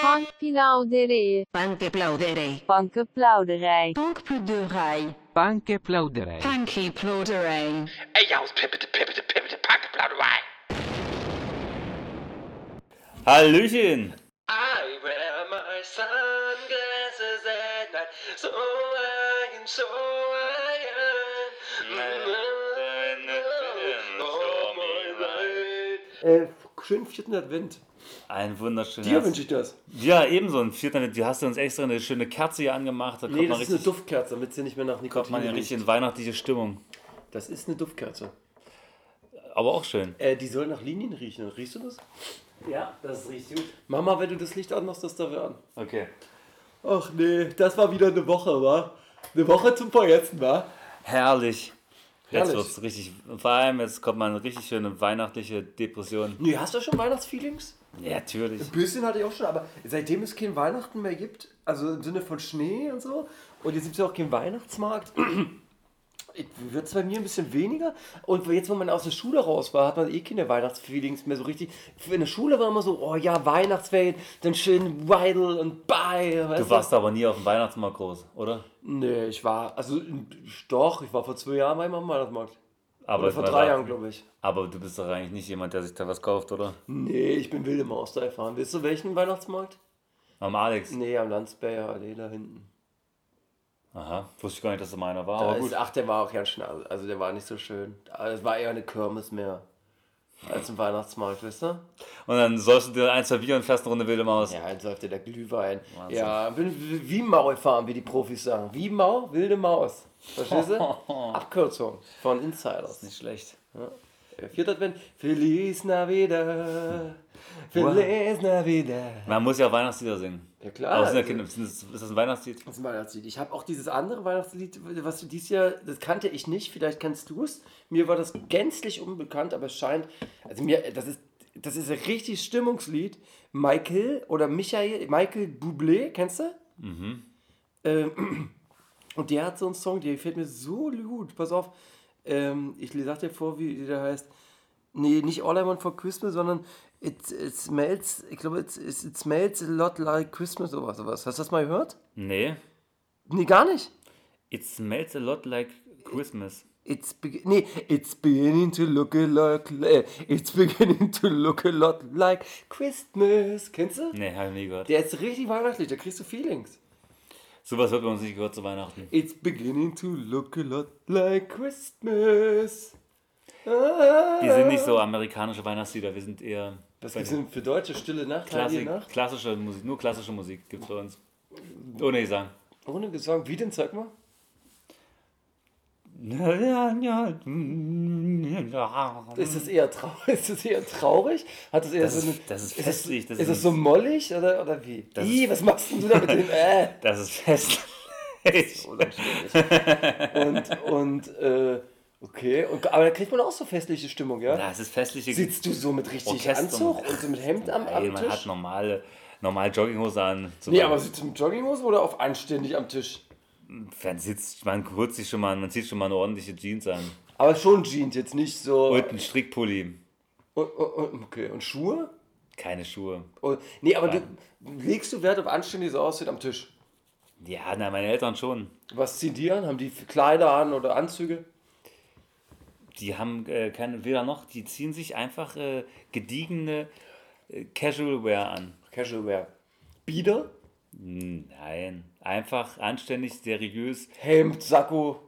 Plauderei, Pankplauderij. Pankplauderij. Pankplauderij. Pankplauderij. Pankplauderij. En jouw pippete pippete pippete pankplauderij. Hallöchen. I wear my sunglasses at night, so I can show I am. Elf oh, Schön. Ein wunderschöner. Dir wünsche ich das. Ja, ebenso. Ein vierter, du hast uns extra eine schöne Kerze hier angemacht. Da Nee, kommt man das ist eine richtig, Duftkerze, damit sie nicht mehr nach kommt Nikotin man ja riecht. richtig in weihnachtliche Stimmung. Das ist eine Duftkerze. Aber auch schön. Äh, die soll nach Linien riechen. Riechst du das? Ja, das riecht gut. Mach mal, wenn du das Licht anmachst, das da an. Okay. Ach nee, das war wieder eine Woche, wa? Eine Woche zum Vergessen, wa? Herrlich. Jetzt Herrlich. wird's richtig. Vor allem, jetzt kommt mal eine richtig schöne weihnachtliche Depression. Nee, hast du schon Weihnachtsfeelings? Ja, natürlich. Ein bisschen hatte ich auch schon, aber seitdem es kein Weihnachten mehr gibt, also im Sinne von Schnee und so, und jetzt gibt es ja auch keinen Weihnachtsmarkt, wird es bei mir ein bisschen weniger. Und jetzt, wo man aus der Schule raus war, hat man eh keine Weihnachtsfeelings mehr so richtig. In der Schule war immer so, oh ja, Weihnachtswelt, dann schön Weidel und Bye. Du warst aber nie auf dem Weihnachtsmarkt groß, oder? Nee, ich war, also doch, ich war vor zwei Jahren mal am Weihnachtsmarkt. Aber vor drei Jahren, glaube ich. Aber du bist doch eigentlich nicht jemand, der sich da was kauft, oder? Nee, ich bin wilde Maus da erfahren. Willst du welchen Weihnachtsmarkt? Am Alex. Nee, am Landsberger Allee da hinten. Aha. Wusste ich gar nicht, dass da mal einer war. Da Aber ist, gut. ach, der war auch ganz schnell. Also der war nicht so schön. Es war eher eine Kirmes mehr. Als ein Weihnachtsmarkt, wisst ihr? Und dann sollst du dir ein, zwei Bier und fährst eine Runde wilde Maus. Ja, dann säuft der Glühwein. Wahnsinn. Ja, wie wie Mau fahren, wie die Profis sagen. Wie Mau, wilde Maus. Verstehst du? Abkürzung von Insiders. Nicht schlecht. Äh, Vierter Advent. Feliz Navidad. Feliz Navidad. Man muss ja auch Weihnachtslieder singen. Ja klar. Aber sind also- Kinder, sind das, ist das ein Weihnachtslied? Das ist ein Weihnachtslied. Ich habe auch dieses andere Weihnachtslied, was du dieses Jahr, das kannte ich nicht, vielleicht kennst du es. Mir war das gänzlich unbekannt, aber es scheint, also mir, das ist, das ist ein richtig Stimmungslied. Michael oder Michael, Michael Bublé, kennst du? Ähm, und der hat so einen Song, der gefällt mir so gut. Pass auf, ähm, ich sag dir vor, wie der heißt. Nee, nicht All I Want for Christmas, sondern It, it smells, ich glaube, it, it smells a lot like Christmas oder sowas. Hast du das mal gehört? Nee. Nee, gar nicht. It smells a lot like Christmas. It's be nee, it's beginning to look a lot like it's beginning to look a lot like Christmas. Kennst du? Nee, hab ich nie gehört. Der ist richtig weihnachtlich, da kriegst du Feelings. Sowas wird bei uns nicht gehört zu Weihnachten. It's beginning to look a lot like Christmas. Wir sind nicht so amerikanische Weihnachtslieder, wir sind eher Was gibt's denn für deutsche Stille Nacht, Klassik, Nacht? klassische Musik. Nur klassische Musik gibt es bei uns. Ohne Gesang. Ohne Gesang. Wie denn? Zeig mal. Ist das eher traurig? Ist das eher traurig? Hat das eher Das so ist- eine, das ist es- festlich, das ist ist es so mollig oder, oder wie? Das Ih, ist- was machst denn du da mit dem? Äh. Das ist fest. und, und, äh, okay. Und, aber da kriegt man auch so festliche Stimmung, ja? Das ist festliche Sitzt du so mit richtig Orchester- Anzug und so mit Hemd am, am man Tisch? hat normale, normale Jogginghose an. Nee, aber sitzt du mit Jogginghose oder auf anständig am Tisch? man sitzt, man kurzt sich schon mal, man zieht schon mal eine ordentliche Jeans an. Aber schon Jeans, jetzt nicht so. Und ein Strickpulli. Und, und, okay, und Schuhe? Keine Schuhe. Und, nee, aber du, legst du Wert auf anständig so aussieht am Tisch? Ja, na, meine Eltern schon. Was ziehen die an? Haben die Kleider an oder Anzüge? Die haben äh, keine, weder noch, die ziehen sich einfach äh, gediegene äh, Casual Wear an. Casual Wear. Bieder? Nein, einfach anständig, seriös, Hemd, Sakko.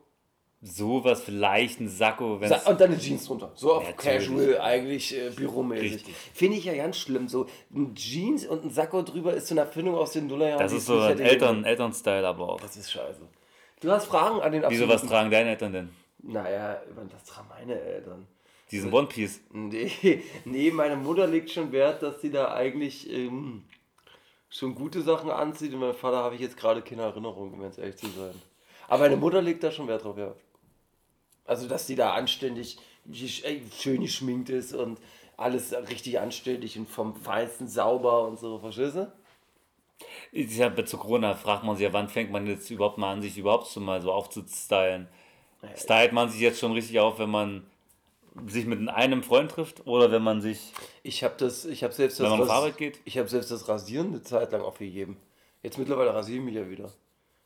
sowas, vielleicht ein Sakko, wenn Sa und dann eine Jeans drunter. So auf Natürlich. Casual, eigentlich äh, büromäßig. Finde ich ja ganz schlimm. So ein Jeans und ein Sakko drüber ist so eine Erfindung aus den Nullerjahren. Das ist so ein Eltern, Elternstyle aber auch. Das ist scheiße. Du hast Fragen an den Wieso, was tragen deine Eltern denn? Naja, das tragen meine Eltern. Diesen One Piece. Nee, nee, meine Mutter legt schon Wert, dass sie da eigentlich ähm, schon gute Sachen anzieht. Und mein Vater habe ich jetzt gerade keine Erinnerung, um jetzt ehrlich zu sein. Aber meine Mutter legt da schon Wert drauf, ja. Also, dass sie da anständig, äh, schön geschminkt ist und alles richtig anständig und vom Feinsten sauber und so, verstehst du? Ich hab, zu Corona fragt man sich ja, wann fängt man jetzt überhaupt mal an, sich überhaupt so mal so aufzustylen. Stylt man sich jetzt schon richtig auf, wenn man sich mit einem Freund trifft oder wenn man sich, Ich habe das, ich habe selbst das wenn man Arbeit geht. Ich habe selbst das Rasieren eine Zeit lang aufgegeben. Jetzt mittlerweile rasiere ich mich ja wieder.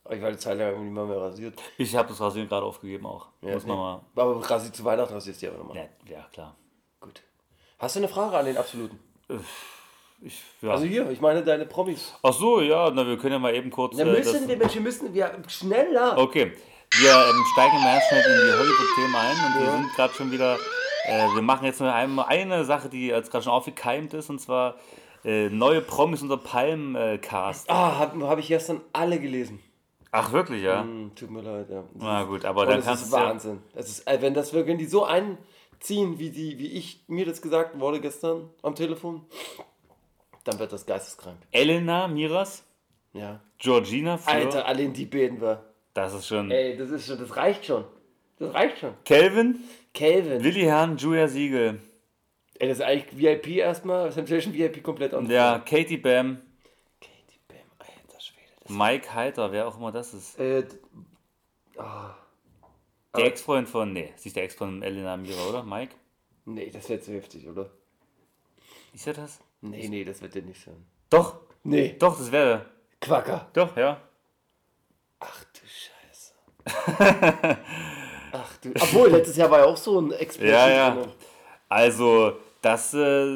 Aber ich war eine Zeit lang irgendwie nicht mal mehr rasiert. Ich habe das Rasieren gerade aufgegeben auch. Ja, Muss man mal. Aber rasi zu Weihnachten rasierst du ja nochmal. Ja, ja, klar. Gut. Hast du eine Frage an den Absoluten? Ich, ja. Also hier, ich meine deine Promis. Ach so, ja, na, wir können ja mal eben kurz. Wir äh, müssen, das- wir, Mensch, wir müssen, wir schneller. Okay, wir ähm, steigen ganz schnell in die Hollywood-Themen ein und wir sind gerade schon wieder, äh, wir machen jetzt nur einmal eine Sache, die jetzt gerade schon aufgekeimt ist und zwar äh, neue Promis unser Palm-Cast. Ah, habe hab ich gestern alle gelesen. Ach wirklich, ja? Hm, tut mir leid, ja. Das Na ist- gut, aber Und dann das kannst ist du ja, Wahnsinn. Das ist, äh, wenn, das, wenn die so einziehen, wie, die, wie ich mir das gesagt wurde gestern am Telefon, dann wird das geisteskrank. Elena Miras, Ja. Georgina für, Alter, allein die beten wir. Das ist schon, Ey, das ist schon, das reicht schon. Das reicht schon. Kelvin, Calvin. Willi Herrn, Julia Siegel, Ey, das ist eigentlich VIP erstmal. Temptation VIP komplett an. ja, Katie Bam, Katie Bam, alter Schwede. Das Mike Heiter, wer auch immer das ist. äh, ah, Der Ex-Freund von, nee, ist nicht der Ex-Freund von Elena Mira, oder? Mike? nee, das wird zu heftig, oder? Ist er das? Nee, nee, das wird dir nicht sein. Doch, Nee. doch, das wäre, Quacker. doch, ja. Ach du. Obwohl, letztes Jahr war ja auch so ein Explosion. Ja, ja. drin. Also, das äh,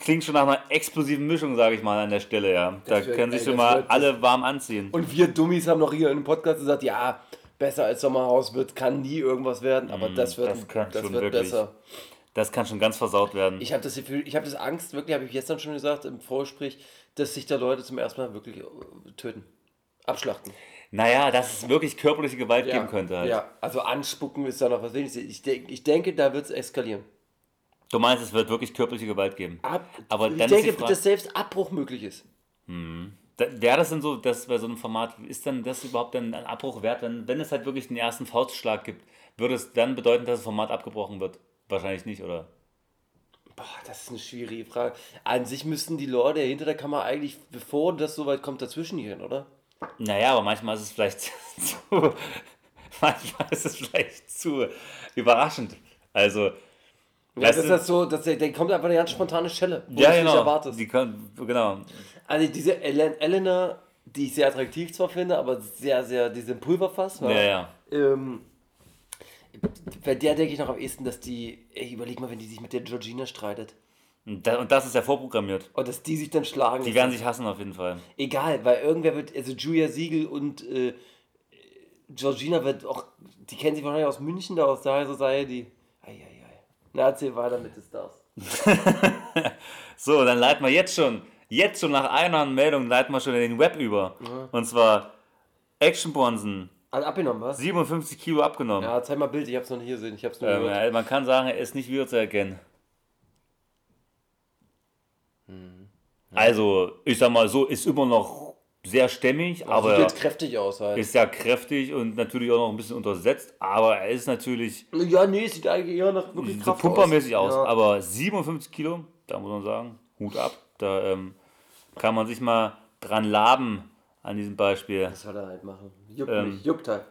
klingt schon nach einer explosiven Mischung, sage ich mal, an der Stelle, ja. Da Das können sich schon das mal alle warm anziehen. Und wir Dummies haben noch hier in dem Podcast gesagt, ja, besser als Sommerhaus wird, kann nie irgendwas werden, aber das wird, Mm, das kann schon wird wirklich. besser. Das kann schon ganz versaut werden. Ich habe das Gefühl, ich habe das Angst, wirklich, habe ich gestern schon gesagt im Vorgespräch, dass sich da Leute zum ersten Mal wirklich äh, töten. Abschlachten. Naja, dass es wirklich körperliche Gewalt geben könnte halt. Ja, also anspucken ist da noch was wenig. Ich, denk, ich denke, da wird es eskalieren. Du meinst, es wird wirklich körperliche Gewalt geben. Ab, Aber ich denke, Frage- dass selbst Abbruch möglich ist. Da- Wäre das denn so, dass bei so einem Format, ist dann das überhaupt dann ein Abbruch wert? Wenn, wenn es halt wirklich den ersten Faustschlag gibt, würde es dann bedeuten, dass das Format abgebrochen wird? Wahrscheinlich nicht, oder? Boah, das ist eine schwierige Frage. An sich müssten die Leute hinter der Kamera eigentlich, bevor das soweit kommt, dazwischen gehen, oder? Naja, aber manchmal ist es vielleicht zu. Manchmal ist es vielleicht zu überraschend. Also. Ja, das ist das so, dass der, der kommt einfach eine ganz spontane Schelle, wo ja, du es nicht genau. erwartest. Die können, genau. Also diese Elen- Elena, die ich sehr attraktiv zwar finde, aber sehr, sehr, diese Pulverfass, Ja, ja. Ähm, bei der denke ich noch am ehesten, dass die, ey, überleg mal, wenn die sich mit der Georgina streitet. Und da- und das ist ja vorprogrammiert. Und dass die sich dann schlagen. Die werden sich hassen auf jeden Fall. Egal, weil irgendwer wird, also Julia Siegel und äh, Georgina wird auch, die kennen sich wahrscheinlich aus München, da aus der High Society. Eieiei. Na, erzähl weiter mit den Stars. So, dann leiten wir jetzt schon, jetzt schon nach einer Meldung, leiten wir schon in den Web über. Und zwar Action Bronson, Also abgenommen, was? 57 Kilo abgenommen. Ja, zeig mal Bild, ich hab's noch nicht gesehen, ich hab's nur Ähm, gehört. man kann sagen, er ist nicht wiederzuerkennen. Hm. Also, ich sag mal so, ist immer noch sehr stämmig, aber Sieht jetzt kräftig aus halt. ist ja kräftig und natürlich auch noch ein bisschen untersetzt, aber er ist natürlich Ja, nee, sieht eigentlich eher nach wirklich so Kraft pumpermäßig aus. Ja. Aber 57 Kilo, da muss man sagen, Hut ab. Da ähm, kann man sich mal dran laben an diesem Beispiel. Was soll er halt machen? Juckt Ähm. mich, juckt halt.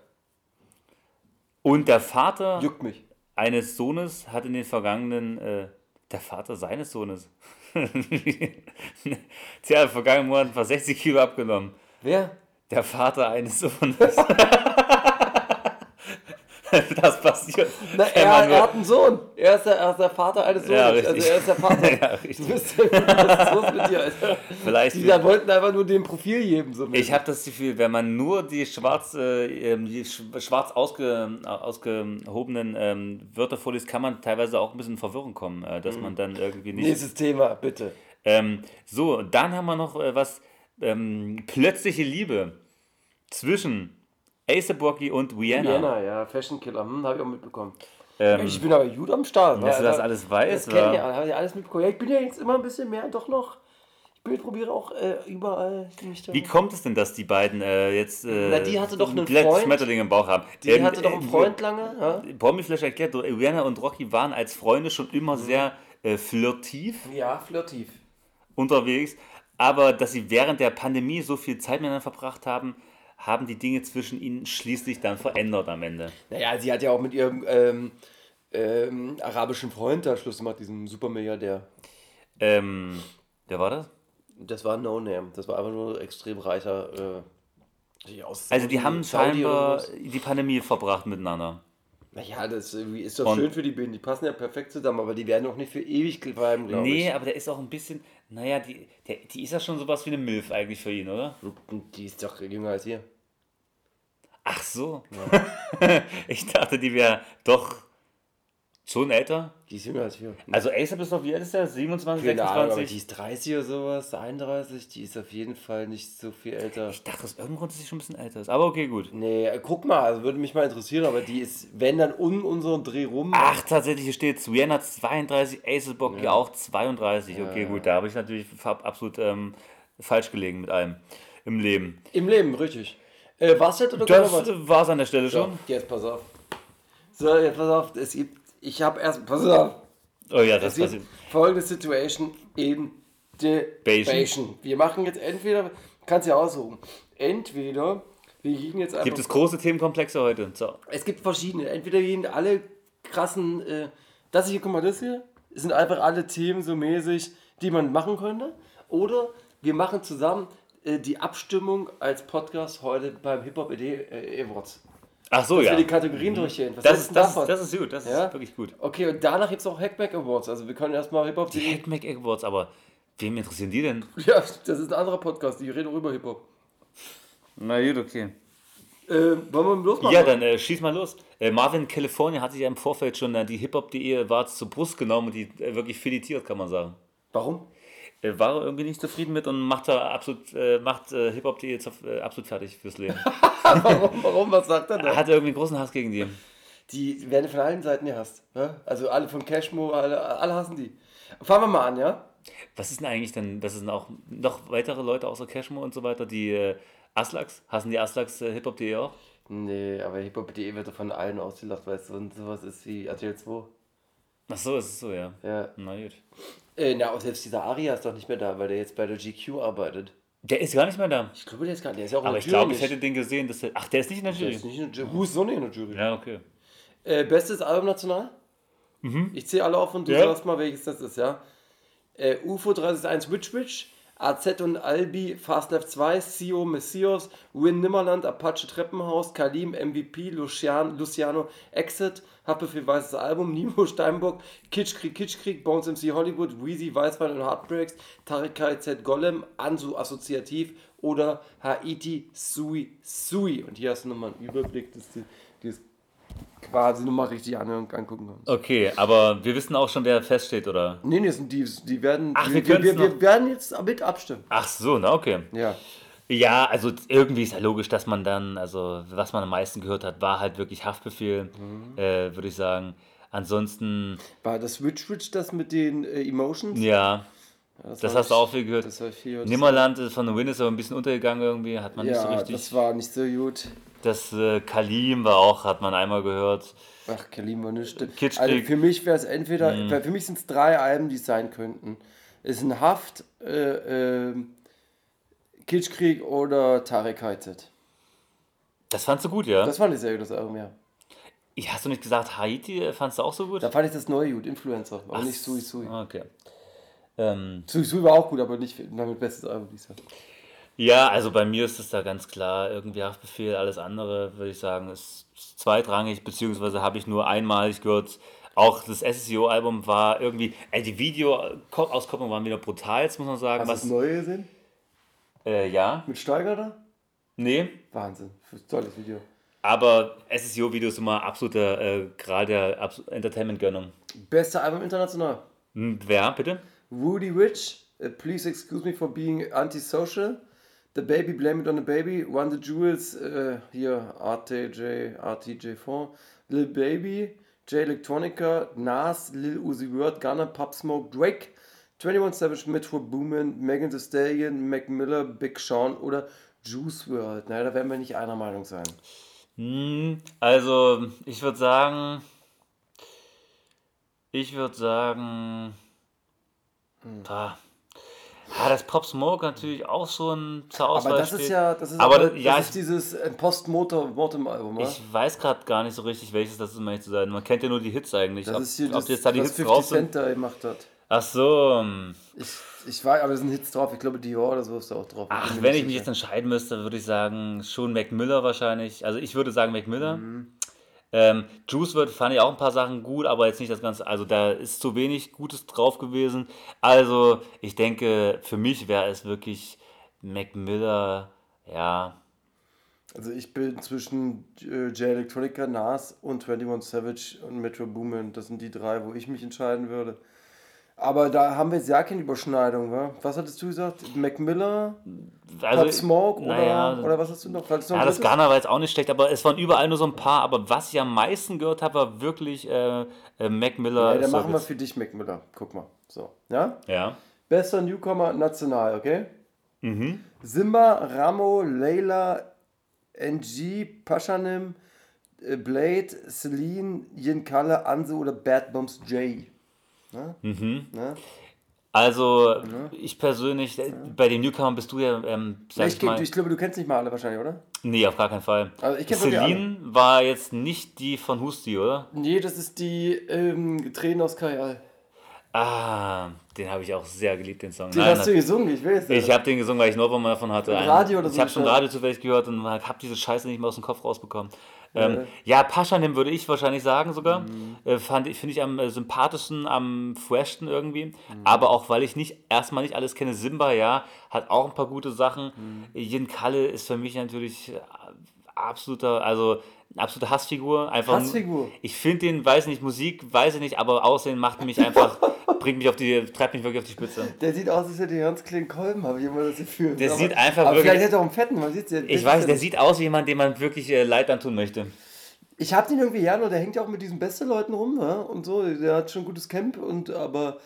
Und der Vater Juckt mich. eines Sohnes hat in den vergangenen, äh, der Vater seines Sohnes, Tja, im vergangenen Monat fast 60 Kilo abgenommen. Wer? Der Vater eines Sohnes. das passiert. Na, er, er hat einen Sohn. Er ist der, er ist der Vater eines Sohnes. Ja, also er ist der Vater. Ja, richtig. Du bist, was ist los mit dir, Alter? Vielleicht Die da wollten einfach nur dem Profil geben. So Ich habe das Gefühl, wenn man nur die schwarz, äh, die sch- schwarz ausge, ausgehobenen ähm, Wörter vorliest, kann man teilweise auch ein bisschen in Verwirrung kommen, äh, dass man dann irgendwie nicht. Nächstes Thema, bitte. Ähm, so, dann haben wir noch äh, was, ähm, plötzliche Liebe zwischen A$AP Rocky und Rihanna. Vienna, ja, Fashion Killer, hm, habe ich auch mitbekommen. Ähm, Ich bin aber gut am Start. dass du das Also, alles weißt, Das kenne ich, habe ich alles mitbekommen. Ja, ich bin ja jetzt immer ein bisschen mehr, doch noch. Ich bin, probiere auch äh, überall. Wie kommt es denn, dass die beiden äh, jetzt äh, Na, die hatte doch einen Freund. Schmetterlinge im Bauch haben? Die hatte doch einen Freund lange. Ja, vielleicht erklärt, Rihanna und Rocky waren als Freunde schon immer sehr äh, flirtiv ja flirtiv. unterwegs, aber dass sie während der Pandemie so viel Zeit miteinander verbracht haben, haben die Dinge zwischen ihnen schließlich dann verändert am Ende. Naja, sie hat ja auch mit ihrem ähm, ähm, arabischen Freund da Schluss gemacht, diesem Supermilliardär. Ähm, wer war das? Das war No Name. Das war einfach nur extrem reicher. Äh, aus Also die haben scheinbar die Pandemie verbracht miteinander. Naja, das ist doch Und- schön für die beiden. Die passen ja perfekt zusammen, aber die werden auch nicht für ewig bleiben, glaube Nee, ich. aber der ist auch ein bisschen, naja, die, der, die ist ja schon sowas wie eine Milf eigentlich für ihn, oder? Die ist doch jünger als ihr. Ach so. ich dachte, die wäre doch schon älter. Die ist jünger als wir. Also ASAP ist doch, wie alt ist der? 27, Keine Ahnung, aber die 26? ist 30 oder sowas, 31. Die ist auf jeden Fall nicht so viel älter. Ich dachte, aus irgendeinem Grund, dass sie schon ein bisschen älter ist. Aber okay, gut. Nee, äh, guck mal, also würde mich mal interessieren, aber die ist, wenn dann um unseren Dreh rum. Ach, tatsächlich, hier steht Rihanna 32, ASAP Rocky auch 32. Okay, gut, da habe ich natürlich absolut ähm, falsch gelegen mit allem im Leben. Im Leben, richtig. Äh, was jetzt oder kommt Das noch was? war es an der Stelle schon. So, jetzt pass auf. So, jetzt pass auf. Es gibt, ich habe erst, pass auf. Oh ja, Es das passiert. folgende Situation in Debation. Wir machen jetzt entweder, kannst ja aussuchen, entweder wir gehen jetzt einfach. Gibt es große Themenkomplexe heute? So. Es gibt verschiedene. Entweder gehen alle krassen, äh, das hier, guck mal, das hier, sind einfach alle Themen so mäßig, die man machen könnte. Oder wir machen zusammen die Abstimmung als Podcast heute beim Hip Hop Idee äh, Awards. Ach so, Dass ja. wir die Kategorien durchgehen. Was Das, ist, das, davon? das ist gut, das Ja? ist wirklich gut. Okay, und danach gibt es auch Hackback Awards. Also wir können erstmal Hip Hop Die Hackmack Awards, aber wem interessieren die denn? Ja, das ist ein anderer Podcast, die reden auch über Hip Hop. Na gut, okay. Äh, wollen wir losmachen? Ja, dann äh, schieß mal los. Äh, Marvin California hat sich ja im Vorfeld schon äh, die Hip-Hop.de Awards zur Brust genommen und die äh, wirklich filetiert, kann man sagen. Warum? Äh, war er irgendwie nicht zufrieden mit und macht absolut, äh, macht äh, Hip-Hop.de jetzt äh, absolut fertig fürs Leben. warum? Warum? Was sagt er er da? hat irgendwie einen großen Hass gegen die. Die werden von allen Seiten gehasst. Ja? Also alle von Cashmo, alle, alle hassen die. Fangen wir mal an, ja? Was ist denn eigentlich denn, das sind auch noch weitere Leute außer Cashmo und so weiter, die äh, Aslaks? Hassen die Aslaks äh, Hip-Hop.de auch? Nee, aber Hip-Hop.de wird von allen ausgelacht, weißt du, und sowas ist wie RTL 2. Ach so, ist es so, ja. Ja. Na gut. Äh, na, auch selbst dieser Aria ist doch nicht mehr da, weil der jetzt bei der GQ arbeitet. Der ist gar nicht mehr da. Ich glaube, der ist gar nicht, der ist ja auch in Aber der ich glaube, ich hätte den gesehen, dass der, Ach, der ist nicht in der Der Jury. ist nicht in der Jury. Who ist so nicht in der Jury? Ja, okay. Äh, bestes Album national? Ich zähle alle auf und du Ja. sagst mal, welches das ist, ja? Äh, UFO 361 Witch Witch, AZ und Albi, Fast Left 2, Sio Messias, Win Nimmerland, Apache Treppenhaus, Kalim, MVP, Lucian, Luciano, Exit, Happe für Weißes Album, Nimo Steinbock, Kitschkrieg, Kitschkrieg, Bones MC Hollywood, Weezy, Weißwein und Heartbreaks, Tarek KZ Golem, Ansu Assoziativ oder Haiti Sui Sui. Und hier hast du nochmal einen Überblick, dass die quasi nochmal richtig angucken kannst. Okay, aber wir wissen auch schon, wer feststeht, oder? Nee, nee, sind die, die werden. Ach, wir, wir wir, wir, werden jetzt mit abstimmen. Ach so, na okay. Ja. Ja, also irgendwie ist ja logisch, dass man dann, also was man am meisten gehört hat, war halt wirklich Haftbefehl, Mhm. äh, würde ich sagen. Ansonsten, War das Witch Witch das mit den äh, Emotions? ja, das war hast du auch viel gehört. Das viel. das- Nimmerland ist von The Win ist aber ein bisschen untergegangen irgendwie, hat man nicht so Ja, richtig. das war nicht so gut. Das äh, Kalim war auch, hat man einmal gehört. Ach, Kalim war nicht. Kitschkrieg. Also für mich wäre es entweder. Mhm. Für mich sind es drei Alben, die es sein könnten. Es sind Haft, äh, äh, Kitschkrieg oder Tarek KZ. Das fandst du gut, ja? Das fand ich sehr gut, das Album, ja. Ja, Hast du nicht gesagt, Haiti äh, fandst du auch so gut? Da fand ich das neue gut, Influencer, aber Ach, nicht Sui Sui. Okay. Ähm, Sui Sui war auch gut, aber nicht damit bestes Album dieses Jahr. Ja, also bei mir ist es da ganz klar irgendwie Haftbefehl. Alles andere, würde ich sagen, ist zweitrangig, beziehungsweise habe ich nur einmalig gehört. Auch das SSEO-Album war irgendwie, ey, die Video-Auskopplungen waren wieder brutal, jetzt muss man sagen. Hast du Was, das neue gesehen? äh, ja, Mit Steiger da? nee, Wahnsinn, tolles Video. aber SSEO-Video ist immer absoluter, äh, gerade der Abs- Entertainment-Gönnung. Beste Album international. Wer, bitte? Rudy Rich, uh, Please Excuse Me for Being Antisocial. The Baby, Blame It on the Baby. Run the Jewels, uh, hier RTJ, RTJ4. Lil Baby, J Electronica, Nas, Lil Uzi Vert, Gunna, Pop Smoke, Drake, 21 Savage, Metro Boomin, Megan Thee Stallion, Mac Miller, Big Sean oder Juice WRLD. Naja, da werden wir nicht einer Meinung sein. Hm, also, ich würde sagen, ich würde sagen, Hm. ah, Ah, das Pop Smoke natürlich auch so ein zur Auswahl Aber das ist steht. ja, das ist, aber aber, das- ja, ist dieses äh, Post-Mortem-Album, ich weiß gerade gar nicht so richtig, welches das ist, um ehrlich zu sein. Man kennt ja nur die Hits eigentlich. Das ob, ist hier ob das, jetzt da die was Hits 50 drauf sind. Cent da gemacht hat. Ach so. hm. Ich, ich weiß, aber da sind Hits drauf. Ich glaube, Dior oder so ist da auch drauf. Ach, wenn ich mich jetzt entscheiden müsste, würde ich sagen, schon Mac Miller wahrscheinlich. Also ich würde sagen Mac Miller. Mhm. Ähm, Juice wird fand ich auch ein paar Sachen gut, aber jetzt nicht das Ganze. Also da ist zu wenig Gutes drauf gewesen. Also ich denke, für mich wäre es wirklich Mac Miller. Ja, Also ich bin zwischen äh, J Electronica, Nas und 21 Savage und Metro Boomin. Das sind die drei, wo ich mich entscheiden würde. Aber da haben wir jetzt ja keine Überschneidung, wa? Was hattest du gesagt? Mac Miller, also Pop Smoke oder, naja, oder was hast du noch? Hattest du noch Ja, das? Ghana war jetzt auch nicht schlecht, aber es waren überall nur so ein paar. Aber was ich am meisten gehört habe, war wirklich äh, äh, Mac Miller. Ja, dann machen wir für dich Mac Miller. Guck mal. So. Ja? Ja. Bester Newcomer national, okay? Mhm. Simba, Ramo, Leila, NG, Paschanim, äh, Blade, Celine, Yinkale, Anse oder Bad Bombs J. Ne? Mhm. Ne? Also, ich persönlich, äh, bei den Newcomern bist du ja, ähm, sag Ich, ich mal, ich glaube, du kennst nicht mal alle wahrscheinlich, oder? nee, auf gar keinen Fall. Also ich Celine war jetzt nicht die von Husti, oder? Nee, das ist die ähm, Tränen aus Kajal. Ah, den habe ich auch sehr geliebt, den Song. Den Nein, hast du gesungen, ich weiß ich habe den gesungen, weil ich Norwam davon hatte. Im Radio oder so Ich habe schon? Radio zufällig gehört und habe diese Scheiße nicht mehr aus dem Kopf rausbekommen. Ähm, ja, Paschanim würde ich wahrscheinlich sagen sogar. Mhm. Äh, fand ich, finde ich am äh, sympathischsten, am freshsten irgendwie. Mhm. Aber auch, weil ich nicht erstmal nicht alles kenne. Simba, ja, hat auch ein paar gute Sachen. Mhm. Yin Kalle ist für mich natürlich äh, absoluter, also eine absolute Hassfigur. Einfach, Hassfigur? Ich finde den, weiß nicht, Musik, weiß ich nicht, aber Aussehen macht mich einfach, bringt mich auf die, treibt mich wirklich auf die Spitze. Der sieht aus, als hätte er ganz kleinen Kolben, habe ich immer das Gefühl. Der aber, sieht einfach aber wirklich- vielleicht hätte er auch einen fetten, man sieht's ja. Ich weiß, der sieht aus wie jemand, dem man wirklich äh, Leid antun möchte. Ich hab den irgendwie gern und der hängt ja auch mit diesen besten Leuten rum, ja? und so. Der hat schon ein gutes Camp und aber